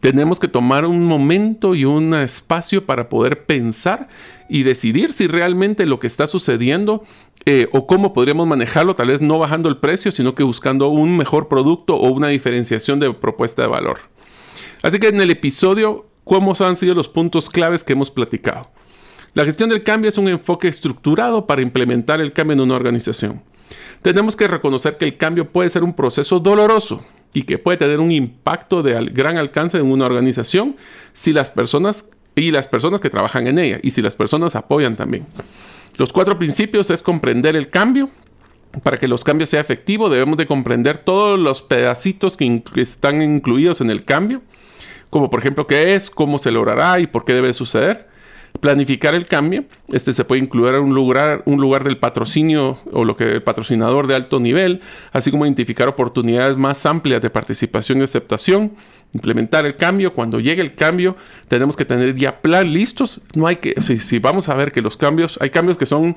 tenemos que tomar un momento y un espacio para poder pensar y decidir si realmente lo que está sucediendo eh, o cómo podríamos manejarlo, tal vez no bajando el precio, sino que buscando un mejor producto o una diferenciación de propuesta de valor. Así que en el episodio, ¿cómo han sido los puntos claves que hemos platicado? La gestión del cambio es un enfoque estructurado para implementar el cambio en una organización. Tenemos que reconocer que el cambio puede ser un proceso doloroso, y que puede tener un impacto de gran alcance en una organización si las personas y las personas que trabajan en ella y si las personas apoyan también. Los cuatro principios es comprender el cambio. Para que los cambios sean efectivos debemos de comprender todos los pedacitos que, están incluidos en el cambio, como por ejemplo qué es, cómo se logrará y por qué debe suceder planificar el cambio. Este se puede incluir un lugar, un lugar del patrocinio o lo que el patrocinador de alto nivel, así como identificar oportunidades más amplias de participación y aceptación. Implementar el cambio. Cuando llegue el cambio, tenemos que tener ya plan listos. No hay que, si vamos a ver que los cambios, hay cambios que son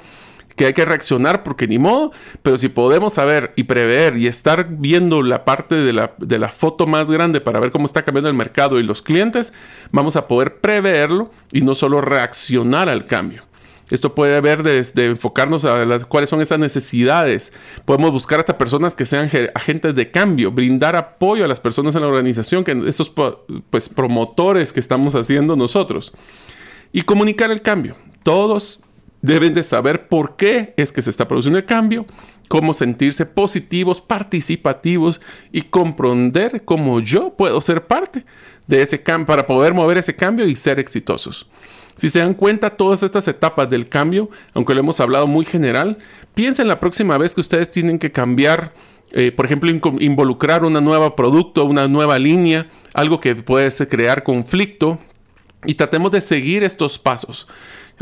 que hay que reaccionar porque ni modo, pero si podemos saber y prever y estar viendo la parte de la, de la, foto más grande para ver cómo está cambiando el mercado y los clientes, vamos a poder preverlo y no solo reaccionar al cambio. Esto puede ver desde enfocarnos a cuáles son esas necesidades. Podemos buscar hasta personas que sean agentes de cambio, brindar apoyo a las personas en la organización, que esos pues, promotores que estamos haciendo nosotros. Y comunicar el cambio. Todos deben de saber por qué es que se está produciendo el cambio, cómo sentirse positivos, participativos y comprender cómo yo puedo ser parte de ese cambio para poder mover ese cambio y ser exitosos. Si se dan cuenta, todas estas etapas del cambio, aunque lo hemos hablado muy general, piensen la próxima vez que ustedes tienen que cambiar, eh, por ejemplo, involucrar un nuevo producto, una nueva línea, algo que puede crear conflicto, y tratemos de seguir estos pasos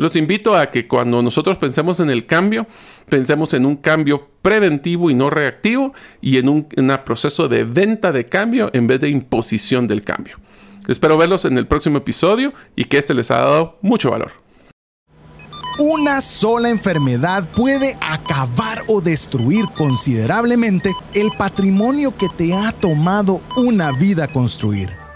los invito a que cuando nosotros pensemos en el cambio, pensemos en un cambio preventivo y no reactivo y en un proceso de venta de cambio en vez de imposición del cambio. Espero verlos en el próximo episodio y que este les ha dado mucho valor. Una sola enfermedad puede acabar o destruir considerablemente el patrimonio que te ha tomado una vida construir.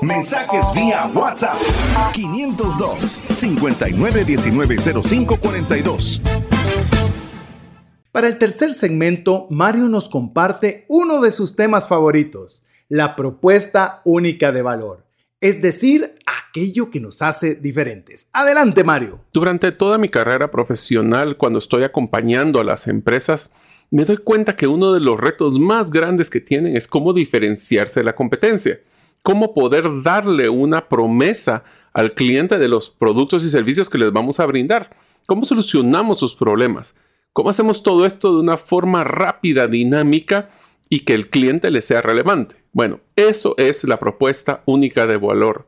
Mensajes vía WhatsApp 502 59190542. Para el tercer segmento, Mario nos comparte uno de sus temas favoritos, la propuesta única de valor, es decir, aquello que nos hace diferentes. Adelante, Mario. Durante toda mi carrera profesional, cuando estoy acompañando a las empresas, me doy cuenta que uno de los retos más grandes que tienen es cómo diferenciarse de la competencia cómo poder darle una promesa al cliente de los productos y servicios que les vamos a brindar. ¿Cómo solucionamos sus problemas? ¿Cómo hacemos todo esto de una forma rápida, dinámica y que el cliente le sea relevante? Bueno, eso es la propuesta única de valor.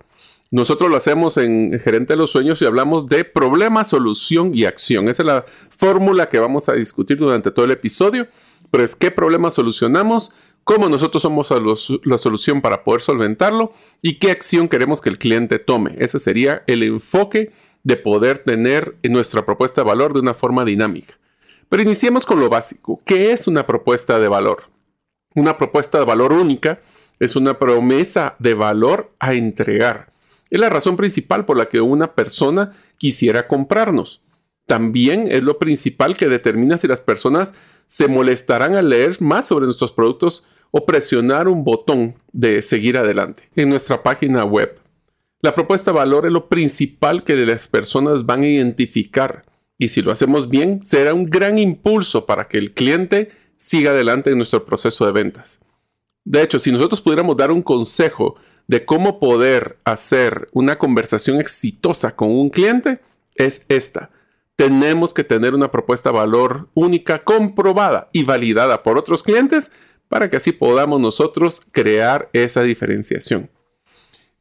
Nosotros lo hacemos en Gerente de los Sueños y hablamos de problema, solución y acción. Esa es la fórmula que vamos a discutir durante todo el episodio. Pero es qué problema solucionamos, cómo nosotros somos la solución para poder solventarlo y qué acción queremos que el cliente tome. Ese sería el enfoque de poder tener nuestra propuesta de valor de una forma dinámica. Pero iniciemos con lo básico. ¿Qué es una propuesta de valor? Una propuesta de valor única es una promesa de valor a entregar. Es la razón principal por la que una persona quisiera comprarnos. También es lo principal que determina si las personas se molestarán al leer más sobre nuestros productos o presionar un botón de seguir adelante en nuestra página web. La propuesta valor es lo principal que las personas van a identificar y si lo hacemos bien será un gran impulso para que el cliente siga adelante en nuestro proceso de ventas. De hecho, si nosotros pudiéramos dar un consejo de cómo poder hacer una conversación exitosa con un cliente, es esta. Tenemos que tener una propuesta valor única, comprobada y validada por otros clientes para que así podamos nosotros crear esa diferenciación.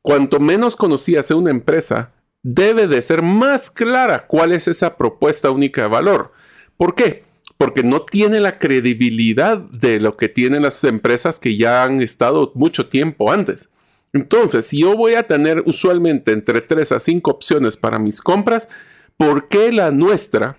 Cuanto menos conocida sea una empresa, debe de ser más clara cuál es esa propuesta única de valor. ¿Por qué? Porque no tiene la credibilidad de lo que tienen las empresas que ya han estado mucho tiempo antes. Entonces, si yo voy a tener usualmente entre 3 a 5 opciones para mis compras, ¿por qué la nuestra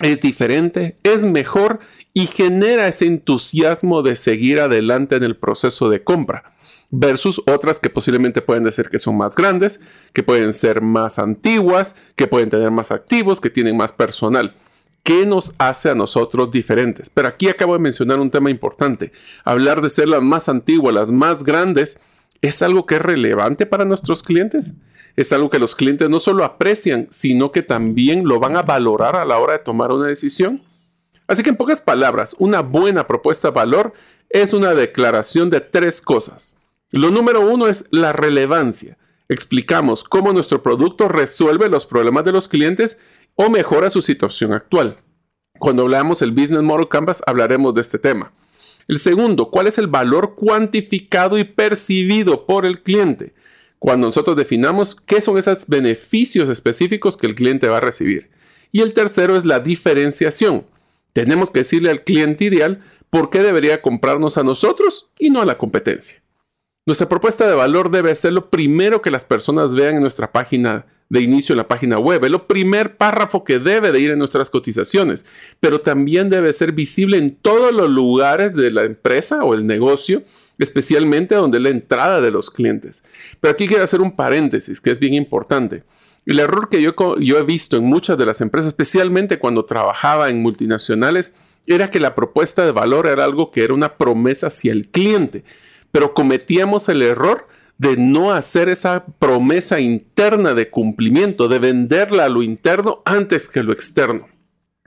es diferente, es mejor y genera ese entusiasmo de seguir adelante en el proceso de compra versus otras que posiblemente pueden decir que son más grandes, que pueden ser más antiguas, que pueden tener más activos, que tienen más personal. ¿Qué nos hace a nosotros diferentes? Pero aquí acabo de mencionar un tema importante. Hablar de ser las más antiguas, las más grandes, ¿es algo que es relevante para nuestros clientes? Es algo que los clientes no solo aprecian, sino que también lo van a valorar a la hora de tomar una decisión. Así que en pocas palabras, una buena propuesta de valor es una declaración de tres cosas. Lo número uno es la relevancia. Explicamos cómo nuestro producto resuelve los problemas de los clientes o mejora su situación actual. Cuando hablamos del Business Model Canvas hablaremos de este tema. El segundo, ¿cuál es el valor cuantificado y percibido por el cliente? Cuando nosotros definamos qué son esos beneficios específicos que el cliente va a recibir. Y el tercero es la diferenciación. Tenemos que decirle al cliente ideal por qué debería comprarnos a nosotros y no a la competencia. Nuestra propuesta de valor debe ser lo primero que las personas vean en nuestra página de inicio en la página web. Es lo primer párrafo que debe de ir en nuestras cotizaciones, pero también debe ser visible en todos los lugares de la empresa o el negocio especialmente donde es la entrada de los clientes. Pero aquí quiero hacer un paréntesis que es bien importante. El error que yo, yo he visto en muchas de las empresas, especialmente cuando trabajaba en multinacionales, era que la propuesta de valor era algo que era una promesa hacia el cliente, pero cometíamos el error de no hacer esa promesa interna de cumplimiento, de venderla a lo interno antes que lo externo.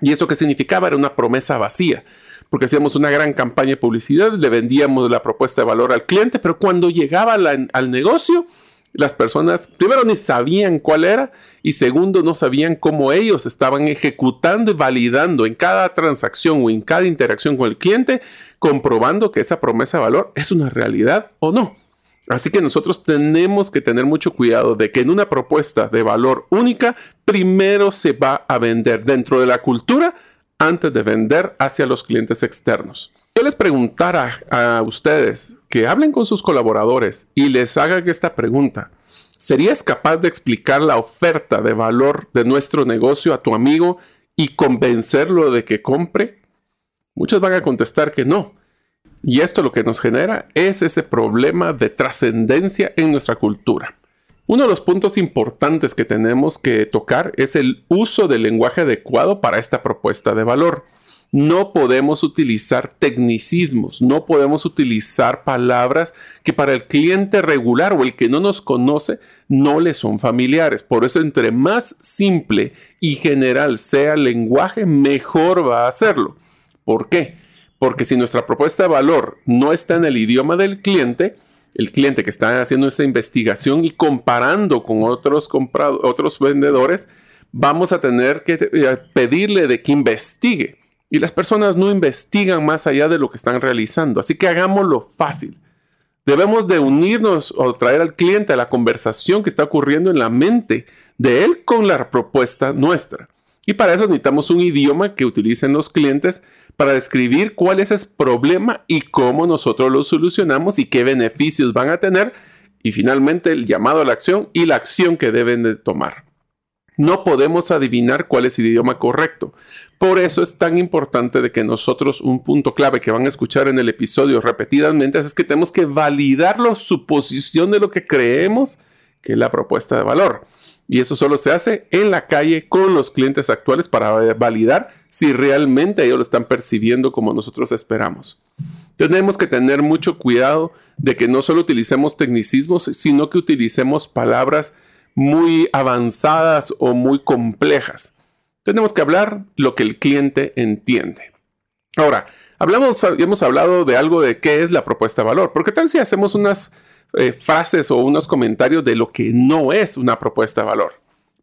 ¿Y eso qué significaba? Era una promesa vacía porque hacíamos una gran campaña de publicidad, le vendíamos la propuesta de valor al cliente, pero cuando llegaba al negocio, las personas, primero, ni sabían cuál era y segundo, no sabían cómo ellos estaban ejecutando y validando en cada transacción o en cada interacción con el cliente, comprobando que esa promesa de valor es una realidad o no. Así que nosotros tenemos que tener mucho cuidado de que en una propuesta de valor única, primero se va a vender dentro de la cultura antes de vender hacia los clientes externos. Yo les preguntara a ustedes que hablen con sus colaboradores y les hagan esta pregunta. ¿Serías capaz de explicar la oferta de valor de nuestro negocio a tu amigo y convencerlo de que compre? Muchos van a contestar que no. Y esto lo que nos genera es ese problema de trascendencia en nuestra cultura. Uno de los puntos importantes que tenemos que tocar es el uso del lenguaje adecuado para esta propuesta de valor. No podemos utilizar tecnicismos, no podemos utilizar palabras que para el cliente regular o el que no nos conoce no le son familiares. Por eso entre más simple y general sea el lenguaje, mejor va a hacerlo. ¿Por qué? Porque si nuestra propuesta de valor no está en el idioma del cliente, el cliente que está haciendo esa investigación y comparando con otros, otros vendedores, vamos a tener que eh, pedirle de que investigue. Y las personas no investigan más allá de lo que están realizando. Así que hagámoslo fácil. Debemos de unirnos o traer al cliente a la conversación que está ocurriendo en la mente de él con la propuesta nuestra. Y para eso necesitamos un idioma que utilicen los clientes para describir cuál es ese problema y cómo nosotros lo solucionamos y qué beneficios van a tener. Y finalmente el llamado a la acción y la acción que deben de tomar. No podemos adivinar cuál es el idioma correcto. Por eso es tan importante de que nosotros, un punto clave que van a escuchar en el episodio repetidamente, es que tenemos que validar la suposición de lo que creemos que es la propuesta de valor. Y eso solo se hace en la calle con los clientes actuales para validar si realmente ellos lo están percibiendo como nosotros esperamos. Tenemos que tener mucho cuidado de que no solo utilicemos tecnicismos, sino que utilicemos palabras muy avanzadas o muy complejas. Tenemos que hablar lo que el cliente entiende. Ahora, hemos hablado de algo de qué es la propuesta de valor, porque tal si hacemos unas eh, frases o unos comentarios de lo que no es una propuesta de valor.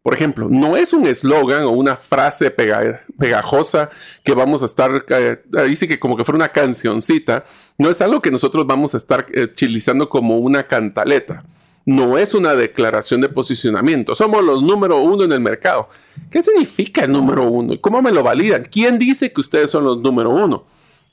Por ejemplo, no es un eslogan o una frase pegajosa que vamos a estar, eh, dice que como que fuera una cancioncita, no es algo que nosotros vamos a estar eh, utilizando como una cantaleta. No es una declaración de posicionamiento. Somos los número uno en el mercado. ¿Qué significa el número uno? ¿Y cómo me lo validan? ¿Quién dice que ustedes son los número uno?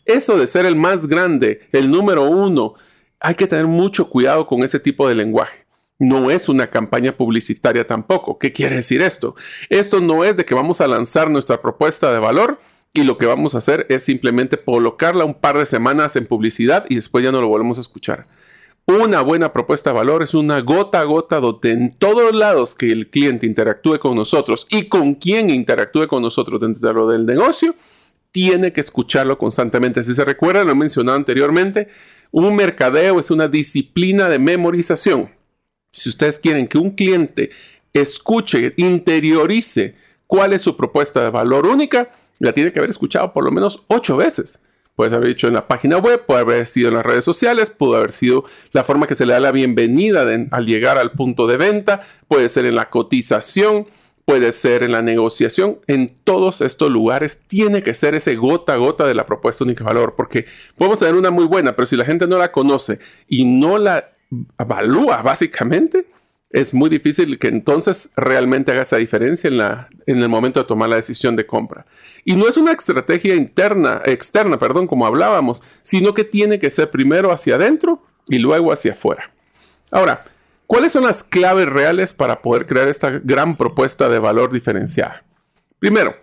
Eso de ser el más grande, el número uno, hay que tener mucho cuidado con ese tipo de lenguaje. No es una campaña publicitaria tampoco. ¿Qué quiere decir esto? Esto no es de que vamos a lanzar nuestra propuesta de valor y lo que vamos a hacer es simplemente colocarla un par de semanas en publicidad y después ya no lo volvemos a escuchar. Una buena propuesta de valor es una gota a gota donde en todos lados que el cliente interactúe con nosotros y con quien interactúe con nosotros dentro del negocio, tiene que escucharlo constantemente. Si se recuerda, lo he mencionado anteriormente, un mercadeo es una disciplina de memorización. Si ustedes quieren que un cliente escuche, interiorice cuál es su propuesta de valor única, la tiene que haber escuchado por lo menos ocho veces. Puede haber dicho en la página web, puede haber sido en las redes sociales, puede haber sido la forma que se le da la bienvenida al llegar al punto de venta, puede ser en la cotización, puede ser en la negociación, en todos estos lugares tiene que ser ese gota a gota de la propuesta única valor, porque podemos tener una muy buena, pero si la gente no la conoce y no la evalúa básicamente, es muy difícil que entonces realmente haga esa diferencia en, la, en el momento de tomar la decisión de compra. Y no es una estrategia interna, externa, perdón, como hablábamos, sino que tiene que ser primero hacia adentro y luego hacia afuera. Ahora, ¿Cuáles son las claves reales para poder crear esta gran propuesta de valor diferenciada? Primero,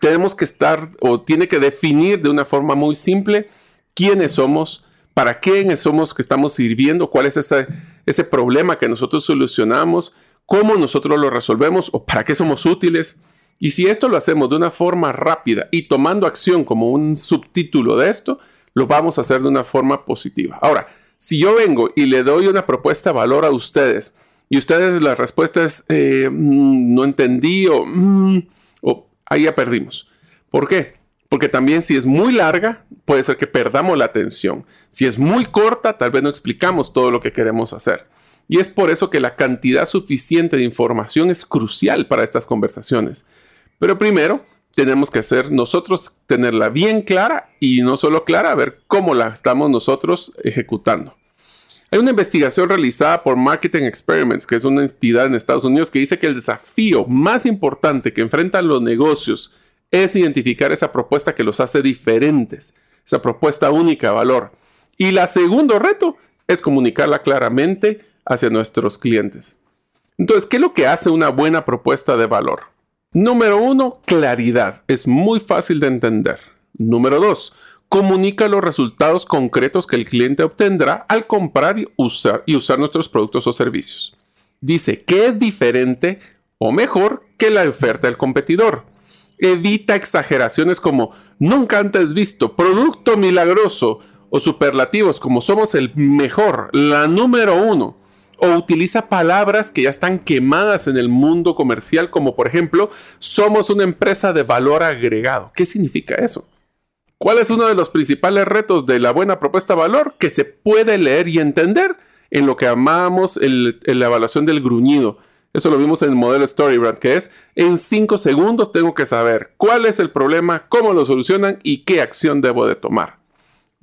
tenemos que estar o tiene que definir de una forma muy simple quiénes somos, para quiénes somos que estamos sirviendo, cuál es ese, ese problema que nosotros solucionamos, cómo nosotros lo resolvemos o para qué somos útiles. Y si esto lo hacemos de una forma rápida y tomando acción como un subtítulo de esto, lo vamos a hacer de una forma positiva. Ahora, si yo vengo y le doy una propuesta de valor a ustedes y ustedes la respuesta es eh, mm, no entendí mm, o, ahí ya perdimos. ¿Por qué? Porque también si es muy larga, puede ser que perdamos la atención. Si es muy corta, tal vez no explicamos todo lo que queremos hacer. Y es por eso que la cantidad suficiente de información es crucial para estas conversaciones. Pero primero, tenemos que hacer nosotros tenerla bien clara y no solo clara, a ver cómo la estamos nosotros ejecutando. Hay una investigación realizada por Marketing Experiments, que es una entidad en Estados Unidos, que dice que el desafío más importante que enfrentan los negocios es identificar esa propuesta que los hace diferentes, esa propuesta única de valor. Y la segundo reto es comunicarla claramente hacia nuestros clientes. Entonces, ¿qué es lo que hace una buena propuesta de valor? Número uno, claridad. Es muy fácil de entender. Número dos, comunica los resultados concretos que el cliente obtendrá al comprar y usar, y usar nuestros productos o servicios. Dice que es diferente o mejor que la oferta del competidor. Evita exageraciones como nunca antes visto, producto milagroso o superlativos como somos el mejor, la número uno o utiliza palabras que ya están quemadas en el mundo comercial, como por ejemplo, somos una empresa de valor agregado. ¿Qué significa eso? ¿Cuál es uno de los principales retos de la buena propuesta valor? Que se puede leer y entender en lo que llamamos la evaluación del gruñido. Eso lo vimos en el modelo Storybrand, que es en cinco segundos tengo que saber cuál es el problema, cómo lo solucionan y qué acción debo de tomar.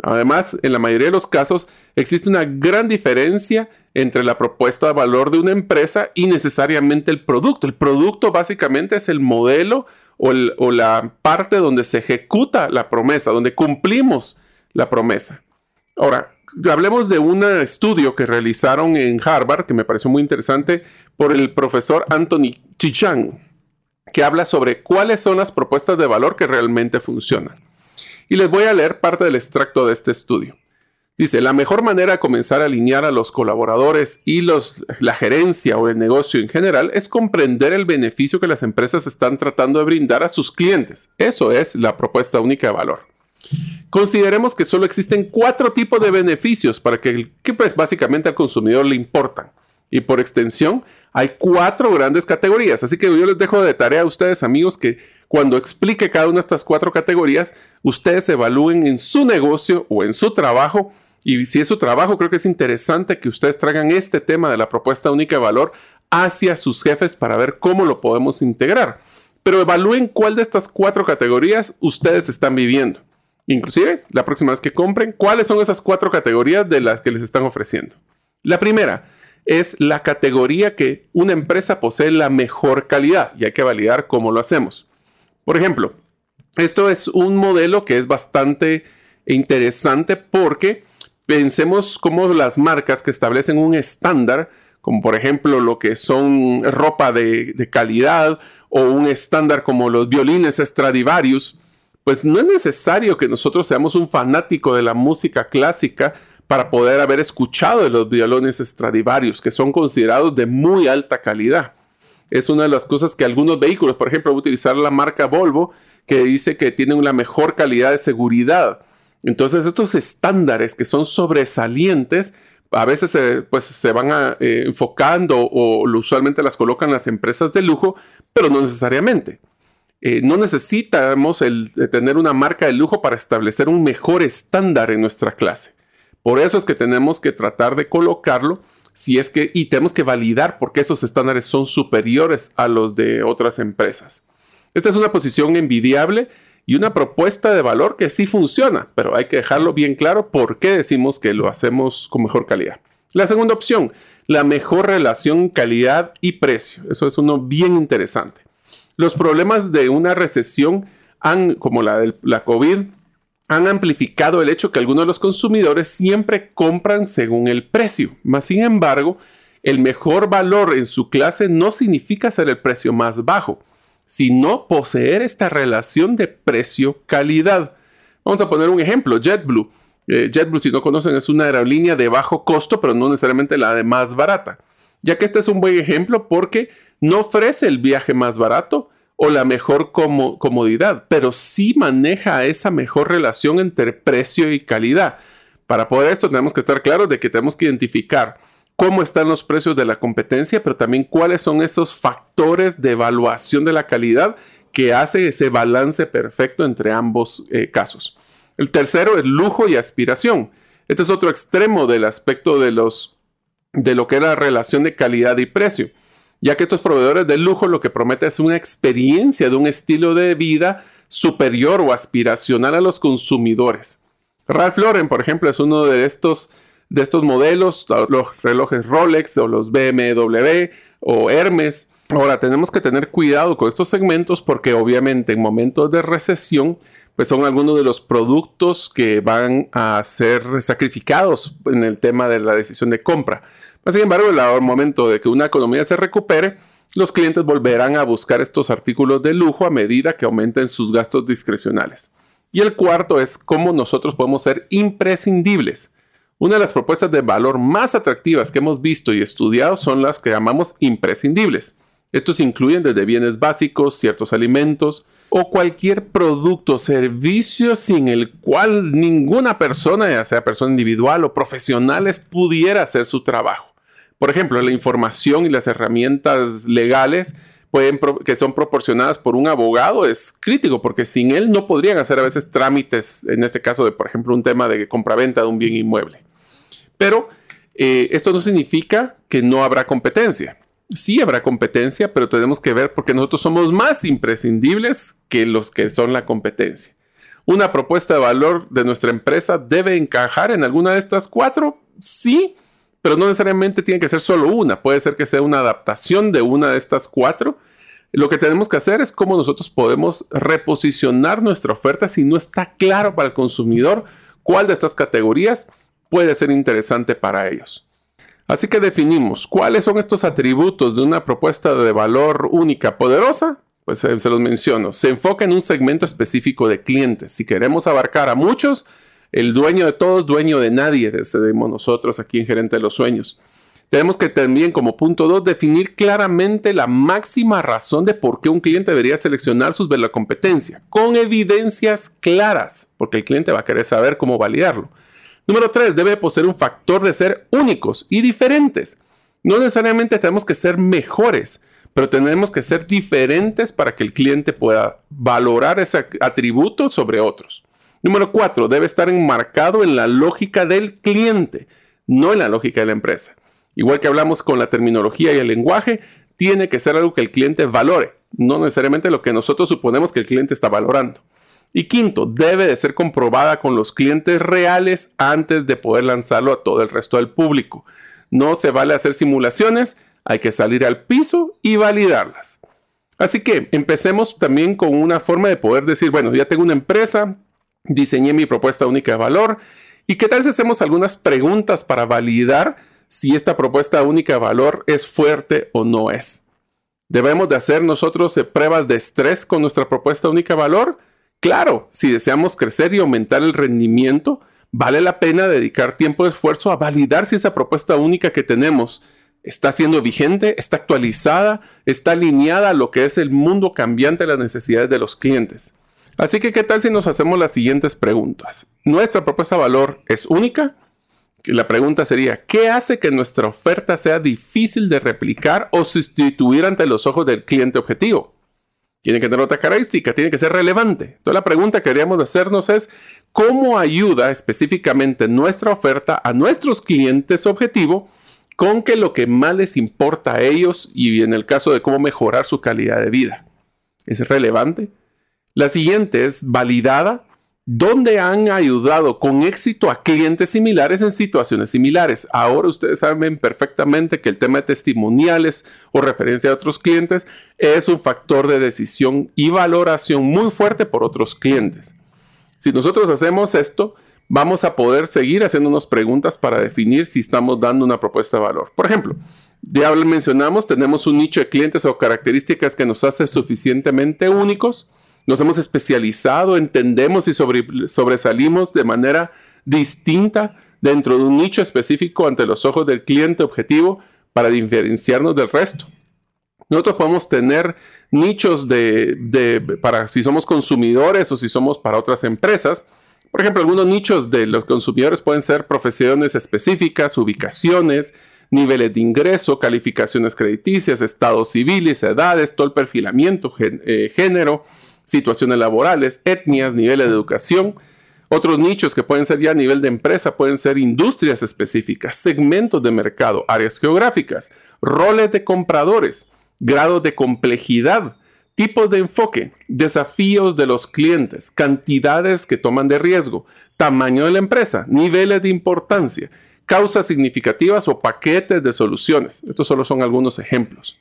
Además, en la mayoría de los casos existe una gran diferencia entre la propuesta de valor de una empresa y necesariamente el producto. El producto básicamente es el modelo o, la parte donde se ejecuta la promesa, donde cumplimos la promesa. Ahora, hablemos de un estudio que realizaron en Harvard, que me pareció muy interesante, por el profesor Anthony Chichang, que habla sobre cuáles son las propuestas de valor que realmente funcionan. Y les voy a leer parte del extracto de este estudio. Dice, la mejor manera de comenzar a alinear a los colaboradores y los, la gerencia o el negocio en general es comprender el beneficio que las empresas están tratando de brindar a sus clientes. Eso es la propuesta única de valor. Consideremos que solo existen cuatro tipos de beneficios para que, que pues, básicamente al consumidor le importan. Y por extensión, hay cuatro grandes categorías. Así que yo les dejo de tarea a ustedes, amigos, que cuando explique cada una de estas cuatro categorías, ustedes evalúen en su negocio o en su trabajo y si es su trabajo, creo que es interesante que ustedes traigan este tema de la propuesta única de valor hacia sus jefes para ver cómo lo podemos integrar. Pero evalúen cuál de estas cuatro categorías ustedes están viviendo. Inclusive, la próxima vez que compren, cuáles son esas cuatro categorías de las que les están ofreciendo. La primera es la categoría que una empresa posee la mejor calidad y hay que validar cómo lo hacemos. Por ejemplo, esto es un modelo que es bastante interesante porque pensemos cómo las marcas que establecen un estándar, como por ejemplo lo que son ropa de, calidad o un estándar como los violines Stradivarius, pues no es necesario que nosotros seamos un fanático de la música clásica para poder haber escuchado de los violines Stradivarius, que son considerados de muy alta calidad. Es una de las cosas que algunos vehículos, por ejemplo, utilizar la marca Volvo, que dice que tienen una mejor calidad de seguridad entonces estos estándares que son sobresalientes, a veces se, pues, se van eh, enfocando o usualmente las colocan las empresas de lujo, pero no necesariamente. Eh, no necesitamos el, tener una marca de lujo para establecer un mejor estándar en nuestra clase. Por eso es que tenemos que tratar de colocarlo si es que y tenemos que validar por qué esos estándares son superiores a los de otras empresas. Esta es una posición envidiable y una propuesta de valor que sí funciona, pero hay que dejarlo bien claro por qué decimos que lo hacemos con mejor calidad. La segunda opción, la mejor relación calidad y precio. Eso es uno bien interesante. Los problemas de una recesión han, como la de la COVID, han amplificado el hecho que algunos de los consumidores siempre compran según el precio. Más sin embargo, el mejor valor en su clase no significa ser el precio más bajo sino poseer esta relación de precio-calidad. Vamos a poner un ejemplo, JetBlue. Eh, JetBlue, si no conocen, es una aerolínea de bajo costo, pero no necesariamente la de más barata. Ya que este es un buen ejemplo porque no ofrece el viaje más barato o la mejor comodidad, pero sí maneja esa mejor relación entre precio y calidad. Para poder esto tenemos que estar claros de que tenemos que identificar cómo están los precios de la competencia, pero también cuáles son esos factores de evaluación de la calidad que hace ese balance perfecto entre ambos eh, casos. El tercero es lujo y aspiración. Este es otro extremo del aspecto de, los, de lo que es la relación de calidad y precio, ya que estos proveedores de lujo lo que prometen es una experiencia de un estilo de vida superior o aspiracional a los consumidores. Ralph Lauren, por ejemplo, es uno de estos de estos modelos, los relojes Rolex o los BMW o Hermes. Ahora tenemos que tener cuidado con estos segmentos porque obviamente en momentos de recesión pues son algunos de los productos que van a ser sacrificados en el tema de la decisión de compra. Sin embargo, el momento de que una economía se recupere, los clientes volverán a buscar estos artículos de lujo a medida que aumenten sus gastos discrecionales. Y el cuarto es cómo nosotros podemos ser imprescindibles. Una de las propuestas de valor más atractivas que hemos visto y estudiado son las que llamamos imprescindibles. Estos incluyen desde bienes básicos, ciertos alimentos o cualquier producto o servicio sin el cual ninguna persona, ya sea persona individual o profesionales, pudiera hacer su trabajo. Por ejemplo, la información y las herramientas legales pueden que son proporcionadas por un abogado es crítico porque sin él no podrían hacer a veces trámites, en este caso de, por ejemplo, un tema de compra-venta de un bien inmueble. Pero eh, esto no significa que no habrá competencia. Sí habrá competencia, pero tenemos que ver porque nosotros somos más imprescindibles que los que son la competencia. Una propuesta de valor de nuestra empresa debe encajar en alguna de estas cuatro, sí, pero no necesariamente tiene que ser solo una. Puede ser que sea una adaptación de una de estas cuatro Lo que tenemos que hacer es cómo nosotros podemos reposicionar nuestra oferta si no está claro para el consumidor cuál de estas categorías puede ser interesante para ellos. Así que definimos cuáles son estos atributos de una propuesta de valor única poderosa. Pues eh, se los menciono. Se enfoca en un segmento específico de clientes. Si queremos abarcar a muchos, el dueño de todos, dueño de nadie, decidimos nosotros aquí en Gerente de los Sueños. Tenemos que también, como punto 2, definir claramente la máxima razón de por qué un cliente debería seleccionar sus de la competencia, con evidencias claras, porque el cliente va a querer saber cómo validarlo. Número 3, debe poseer un factor de ser únicos y diferentes. No necesariamente tenemos que ser mejores, pero tenemos que ser diferentes para que el cliente pueda valorar ese atributo sobre otros. Número 4, debe estar enmarcado en la lógica del cliente, no en la lógica de la empresa. Igual que hablamos con la terminología y el lenguaje, tiene que ser algo que el cliente valore, no necesariamente lo que nosotros suponemos que el cliente está valorando. Y quinto, debe de ser comprobada con los clientes reales antes de poder lanzarlo a todo el resto del público. No se vale hacer simulaciones, hay que salir al piso y validarlas. Así que empecemos también con una forma de poder decir, bueno, ya tengo una empresa, diseñé mi propuesta única de valor, ¿y qué tal si hacemos algunas preguntas para validar si esta propuesta única de valor es fuerte o no es. ¿Debemos de hacer nosotros eh, pruebas de estrés con nuestra propuesta única de valor? Claro, si deseamos crecer y aumentar el rendimiento, vale la pena dedicar tiempo y esfuerzo a validar si esa propuesta única que tenemos está siendo vigente, está actualizada, está alineada a lo que es el mundo cambiante de las necesidades de los clientes. Así que, ¿qué tal si nos hacemos las siguientes preguntas? ¿Nuestra propuesta de valor es única? la pregunta sería, ¿qué hace que nuestra oferta sea difícil de replicar o sustituir ante los ojos del cliente objetivo? Tiene que tener otra característica, tiene que ser relevante. Entonces la pregunta que queríamos hacernos es, ¿cómo ayuda específicamente nuestra oferta a nuestros clientes objetivo con que lo que más les importa a ellos y en el caso de cómo mejorar su calidad de vida? ¿Es relevante? La siguiente es validada donde han ayudado con éxito a clientes similares en situaciones similares. Ahora ustedes saben perfectamente que el tema de testimoniales o referencia a otros clientes es un factor de decisión y valoración muy fuerte por otros clientes. Si nosotros hacemos esto, vamos a poder seguir haciéndonos preguntas para definir si estamos dando una propuesta de valor. Por ejemplo, ya mencionamos, tenemos un nicho de clientes o características que nos hace suficientemente únicos nos hemos especializado, entendemos y sobresalimos de manera distinta dentro de un nicho específico ante los ojos del cliente objetivo para diferenciarnos del resto. Nosotros podemos tener nichos de, para si somos consumidores o si somos para otras empresas. Por ejemplo, algunos nichos de los consumidores pueden ser profesiones específicas, ubicaciones, niveles de ingreso, calificaciones crediticias, estados civiles, edades, todo el perfilamiento, eh, género, situaciones laborales, etnias, niveles de educación. Otros nichos que pueden ser ya a nivel de empresa pueden ser industrias específicas, segmentos de mercado, áreas geográficas, roles de compradores, grados de complejidad, tipos de enfoque, desafíos de los clientes, cantidades que toman de riesgo, tamaño de la empresa, niveles de importancia, causas significativas o paquetes de soluciones. Estos solo son algunos ejemplos.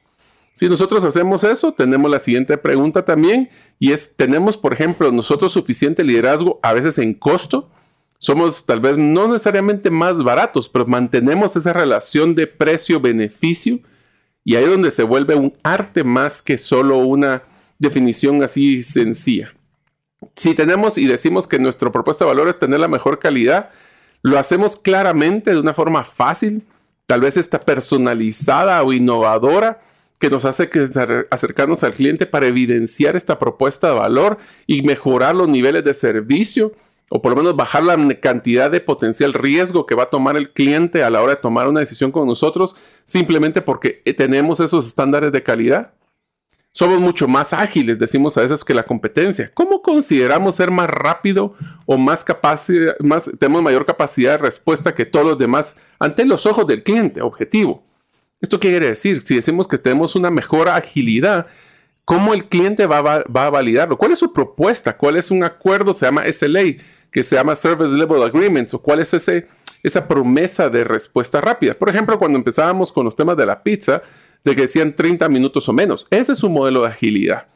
Si nosotros hacemos eso, tenemos la siguiente pregunta también y es, ¿tenemos, por ejemplo, nosotros suficiente liderazgo a veces en costo? Somos tal vez no necesariamente más baratos, pero mantenemos esa relación de precio-beneficio y ahí es donde se vuelve un arte más que solo una definición así sencilla. Si tenemos y decimos que nuestra propuesta de valor es tener la mejor calidad, lo hacemos claramente de una forma fácil, tal vez está personalizada o innovadora, que nos hace acercarnos al cliente para evidenciar esta propuesta de valor y mejorar los niveles de servicio o por lo menos bajar la cantidad de potencial riesgo que va a tomar el cliente a la hora de tomar una decisión con nosotros simplemente porque eh, tenemos esos estándares de calidad. Somos mucho más ágiles, decimos a veces, que la competencia. ¿Cómo consideramos ser más rápido o más capacidad, más, tenemos mayor capacidad de respuesta que todos los demás ante los ojos del cliente objetivo? ¿Esto qué quiere decir? Si decimos que tenemos una mejor agilidad, ¿cómo el cliente va, a validarlo? ¿Cuál es su propuesta? ¿Cuál es un acuerdo? Se llama SLA, que se llama Service Level Agreements, o cuál es ese, esa promesa de respuesta rápida. Por ejemplo, cuando empezábamos con los temas de la pizza, de que decían 30 minutos o menos. Ese es un modelo de agilidad.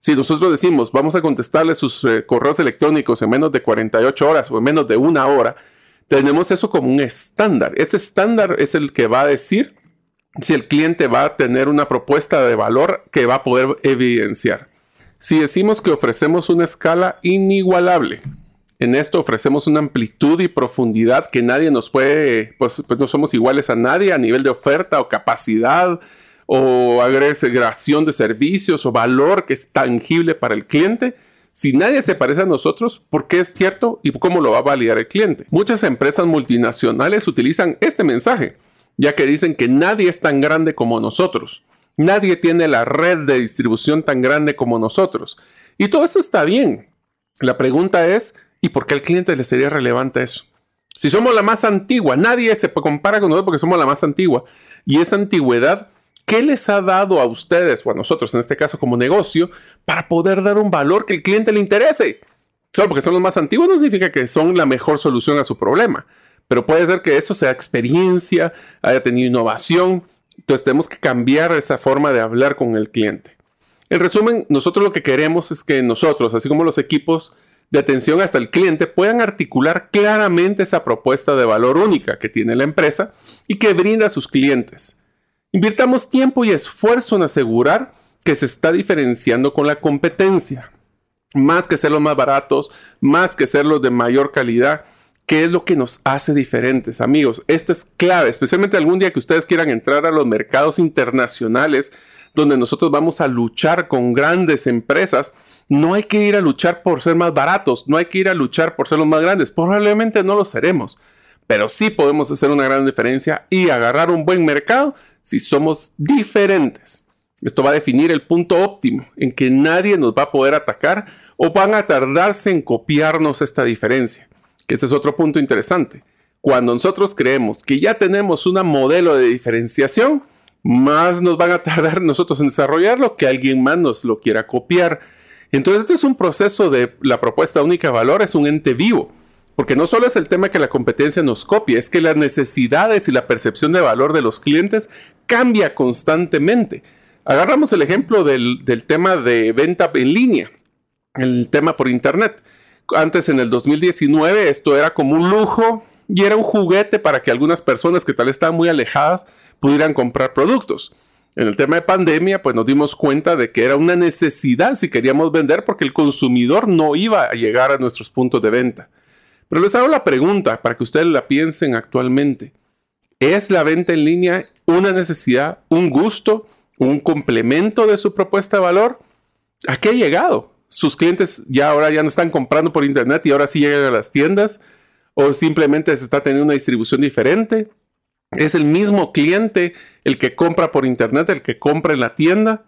Si nosotros decimos, vamos a contestarle sus eh, correos electrónicos en menos de 48 horas o en menos de una hora, tenemos eso como un estándar. Ese estándar es el que va a decir si el cliente va a tener una propuesta de valor que va a poder evidenciar. Si decimos que ofrecemos una escala inigualable, en esto ofrecemos una amplitud y profundidad que nadie nos puede, pues, pues no somos iguales a nadie a nivel de oferta o capacidad o agregación de servicios o valor que es tangible para el cliente. Si nadie se parece a nosotros, ¿por qué es cierto y cómo lo va a validar el cliente? Muchas empresas multinacionales utilizan este mensaje, ya que dicen que nadie es tan grande como nosotros. Nadie tiene la red de distribución tan grande como nosotros. Y todo eso está bien. La pregunta es, ¿y por qué al cliente le sería relevante eso? Si somos la más antigua, nadie se compara con nosotros porque somos la más antigua. Y esa antigüedad, ¿qué les ha dado a ustedes o a nosotros, en este caso como negocio, para poder dar un valor que el cliente le interese? Solo porque son los más antiguos no significa que son la mejor solución a su problema. Pero puede ser que eso sea experiencia, haya tenido innovación, entonces tenemos que cambiar esa forma de hablar con el cliente. En resumen, nosotros lo que queremos es que nosotros, así como los equipos de atención hasta el cliente, puedan articular claramente esa propuesta de valor única que tiene la empresa y que brinda a sus clientes. Invirtamos tiempo y esfuerzo en asegurar que se está diferenciando con la competencia. Más que ser los más baratos, más que ser los de mayor calidad, ¿Qué es lo que nos hace diferentes, amigos? Esto es clave, especialmente algún día que ustedes quieran entrar a los mercados internacionales donde nosotros vamos a luchar con grandes empresas. No hay que ir a luchar por ser más baratos, no hay que ir a luchar por ser los más grandes. Probablemente no lo seremos, pero sí podemos hacer una gran diferencia y agarrar un buen mercado si somos diferentes. Esto va a definir el punto óptimo en que nadie nos va a poder atacar o van a tardarse en copiarnos esta diferencia que ese es otro punto interesante. Cuando nosotros creemos que ya tenemos un modelo de diferenciación, más nos van a tardar nosotros en desarrollarlo que alguien más nos lo quiera copiar. Entonces, este es un proceso de la propuesta única de valor, es un ente vivo, porque no solo es el tema que la competencia nos copie, es que las necesidades y la percepción de valor de los clientes cambia constantemente. Agarramos el ejemplo del, del tema de venta en línea, el tema por Internet. Antes en el 2019 esto era como un lujo y era un juguete para que algunas personas que tal estaban muy alejadas pudieran comprar productos. En el tema de pandemia, pues nos dimos cuenta de que era una necesidad si queríamos vender porque el consumidor no iba a llegar a nuestros puntos de venta. Pero les hago la pregunta para que ustedes la piensen actualmente. ¿Es la venta en línea una necesidad, un gusto, un complemento de su propuesta de valor? ¿A qué ha llegado? Sus clientes ya ahora ya no están comprando por internet y ahora sí llegan a las tiendas o simplemente se está teniendo una distribución diferente. Es el mismo cliente el que compra por internet, el que compra en la tienda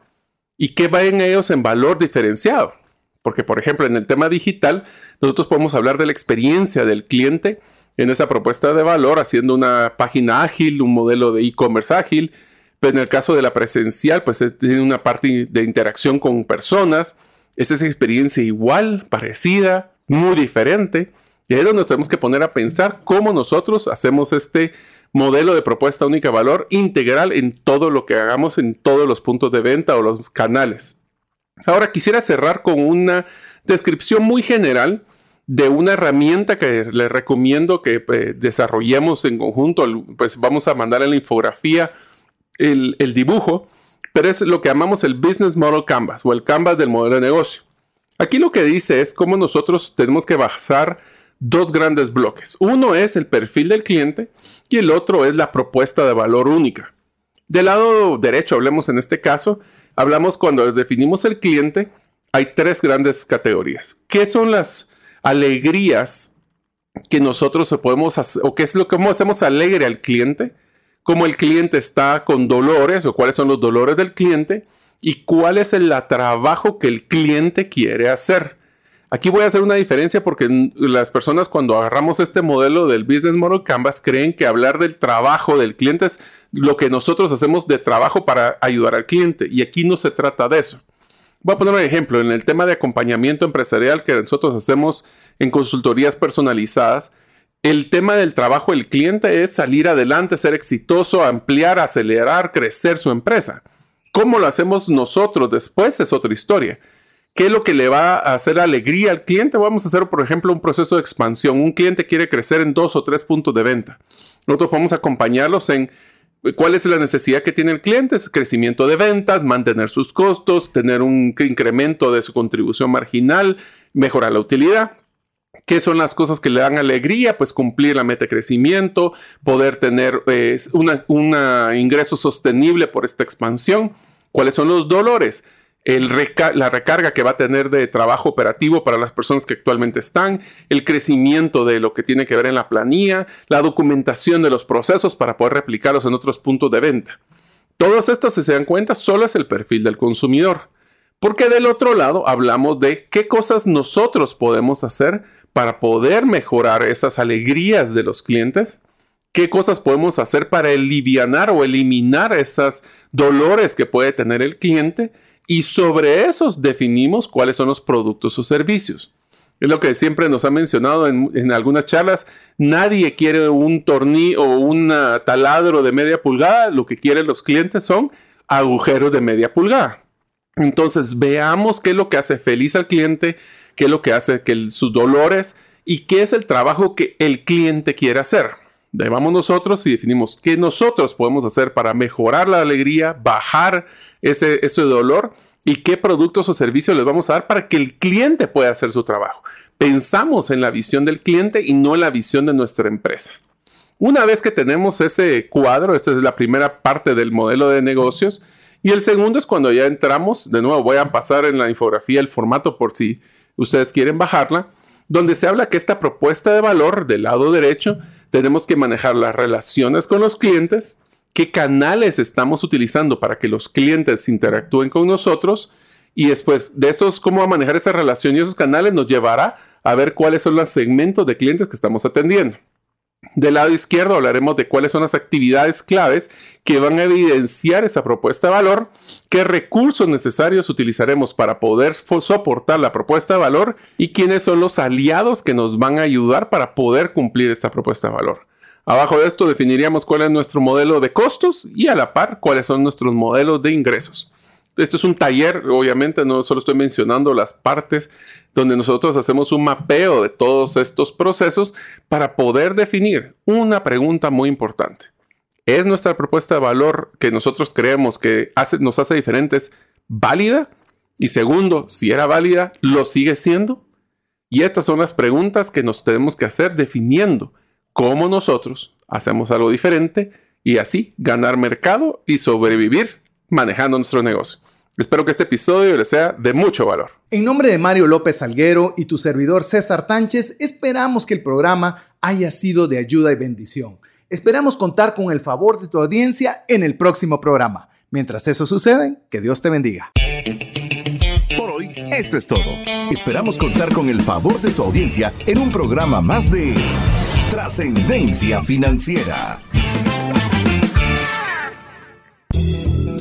y que vayan ellos en valor diferenciado. Porque, por ejemplo, en el tema digital, nosotros podemos hablar de la experiencia del cliente en esa propuesta de valor, haciendo una página ágil, un modelo de e-commerce ágil. Pero en el caso de la presencial, pues tiene una parte de interacción con personas, es esa experiencia igual, parecida, muy diferente. Y ahí es donde nos tenemos que poner a pensar cómo nosotros hacemos este modelo de propuesta única valor integral en todo lo que hagamos en todos los puntos de venta o los canales. Ahora quisiera cerrar con una descripción muy general de una herramienta que les recomiendo que eh, desarrollemos en conjunto. Pues vamos a mandar en la infografía el, el dibujo pero es lo que llamamos el Business Model Canvas o el Canvas del modelo de negocio. Aquí lo que dice es cómo nosotros tenemos que basar dos grandes bloques. Uno es el perfil del cliente y el otro es la propuesta de valor única. Del lado derecho, hablemos en este caso, hablamos cuando definimos el cliente, hay tres grandes categorías. ¿Qué son las alegrías que nosotros podemos hacer o qué es lo que hacemos alegre al cliente? Cómo el cliente está con dolores o cuáles son los dolores del cliente y cuál es el trabajo que el cliente quiere hacer. Aquí voy a hacer una diferencia porque las personas cuando agarramos este modelo del Business Model Canvas creen que hablar del trabajo del cliente es lo que nosotros hacemos de trabajo para ayudar al cliente y aquí no se trata de eso. Voy a poner un ejemplo en el tema de acompañamiento empresarial que nosotros hacemos en consultorías personalizadas el tema del trabajo del cliente es salir adelante, ser exitoso, ampliar, acelerar, crecer su empresa. ¿Cómo lo hacemos nosotros después? Es otra historia. ¿Qué es lo que le va a hacer alegría al cliente? Vamos a hacer, por ejemplo, un proceso de expansión. Un cliente quiere crecer en dos o tres puntos de venta. Nosotros podemos acompañarlos en cuál es la necesidad que tiene el cliente. Es crecimiento de ventas, mantener sus costos, tener un incremento de su contribución marginal, mejorar la utilidad. ¿Qué son las cosas que le dan alegría? Pues cumplir la meta de crecimiento, poder tener eh, un ingreso sostenible por esta expansión. ¿Cuáles son los dolores? la recarga que va a tener de trabajo operativo para las personas que actualmente están, el crecimiento de lo que tiene que ver en la planilla, la documentación de los procesos para poder replicarlos en otros puntos de venta. Todas estas, si se dan cuenta, solo es el perfil del consumidor. Porque del otro lado hablamos de qué cosas nosotros podemos hacer para poder mejorar esas alegrías de los clientes, qué cosas podemos hacer para aliviar o eliminar esos dolores que puede tener el cliente y sobre esos definimos cuáles son los productos o servicios. Es lo que siempre nos ha mencionado en, algunas charlas. Nadie quiere un tornillo o un taladro de media pulgada. Lo que quieren los clientes son agujeros de media pulgada. Entonces veamos qué es lo que hace feliz al cliente, qué es lo que hace que sus dolores y qué es el trabajo que el cliente quiere hacer. De vamos nosotros y definimos qué nosotros podemos hacer para mejorar la alegría, bajar ese, ese dolor y qué productos o servicios les vamos a dar para que el cliente pueda hacer su trabajo. Pensamos en la visión del cliente y no en la visión de nuestra empresa. Una vez que tenemos ese cuadro, esta es la primera parte del modelo de negocios, y el segundo es cuando ya entramos, de nuevo voy a pasar en la infografía el formato por si ustedes quieren bajarla, donde se habla que esta propuesta de valor del lado derecho tenemos que manejar las relaciones con los clientes, qué canales estamos utilizando para que los clientes interactúen con nosotros y después de esos, cómo manejar esa relación y esos canales nos llevará a ver cuáles son los segmentos de clientes que estamos atendiendo. Del lado izquierdo hablaremos de cuáles son las actividades claves que van a evidenciar esa propuesta de valor, qué recursos necesarios utilizaremos para poder soportar la propuesta de valor y quiénes son los aliados que nos van a ayudar para poder cumplir esta propuesta de valor. Abajo de esto definiríamos cuál es nuestro modelo de costos y a la par cuáles son nuestros modelos de ingresos. Esto es un taller, obviamente, no solo estoy mencionando las partes donde nosotros hacemos un mapeo de todos estos procesos para poder definir una pregunta muy importante. ¿Es nuestra propuesta de valor que nosotros creemos que nos hace diferentes válida? Y segundo, si era válida, ¿lo sigue siendo? Y estas son las preguntas que nos tenemos que hacer definiendo cómo nosotros hacemos algo diferente y así ganar mercado y sobrevivir manejando nuestro negocio. Espero que este episodio les sea de mucho valor. En nombre de Mario López Salguero y tu servidor César Tánchez, esperamos que el programa haya sido de ayuda y bendición. Esperamos contar con el favor de tu audiencia en el próximo programa. Mientras eso sucede, que Dios te bendiga. Por hoy, esto es todo. Esperamos contar con el favor de tu audiencia en un programa más de Trascendencia Financiera.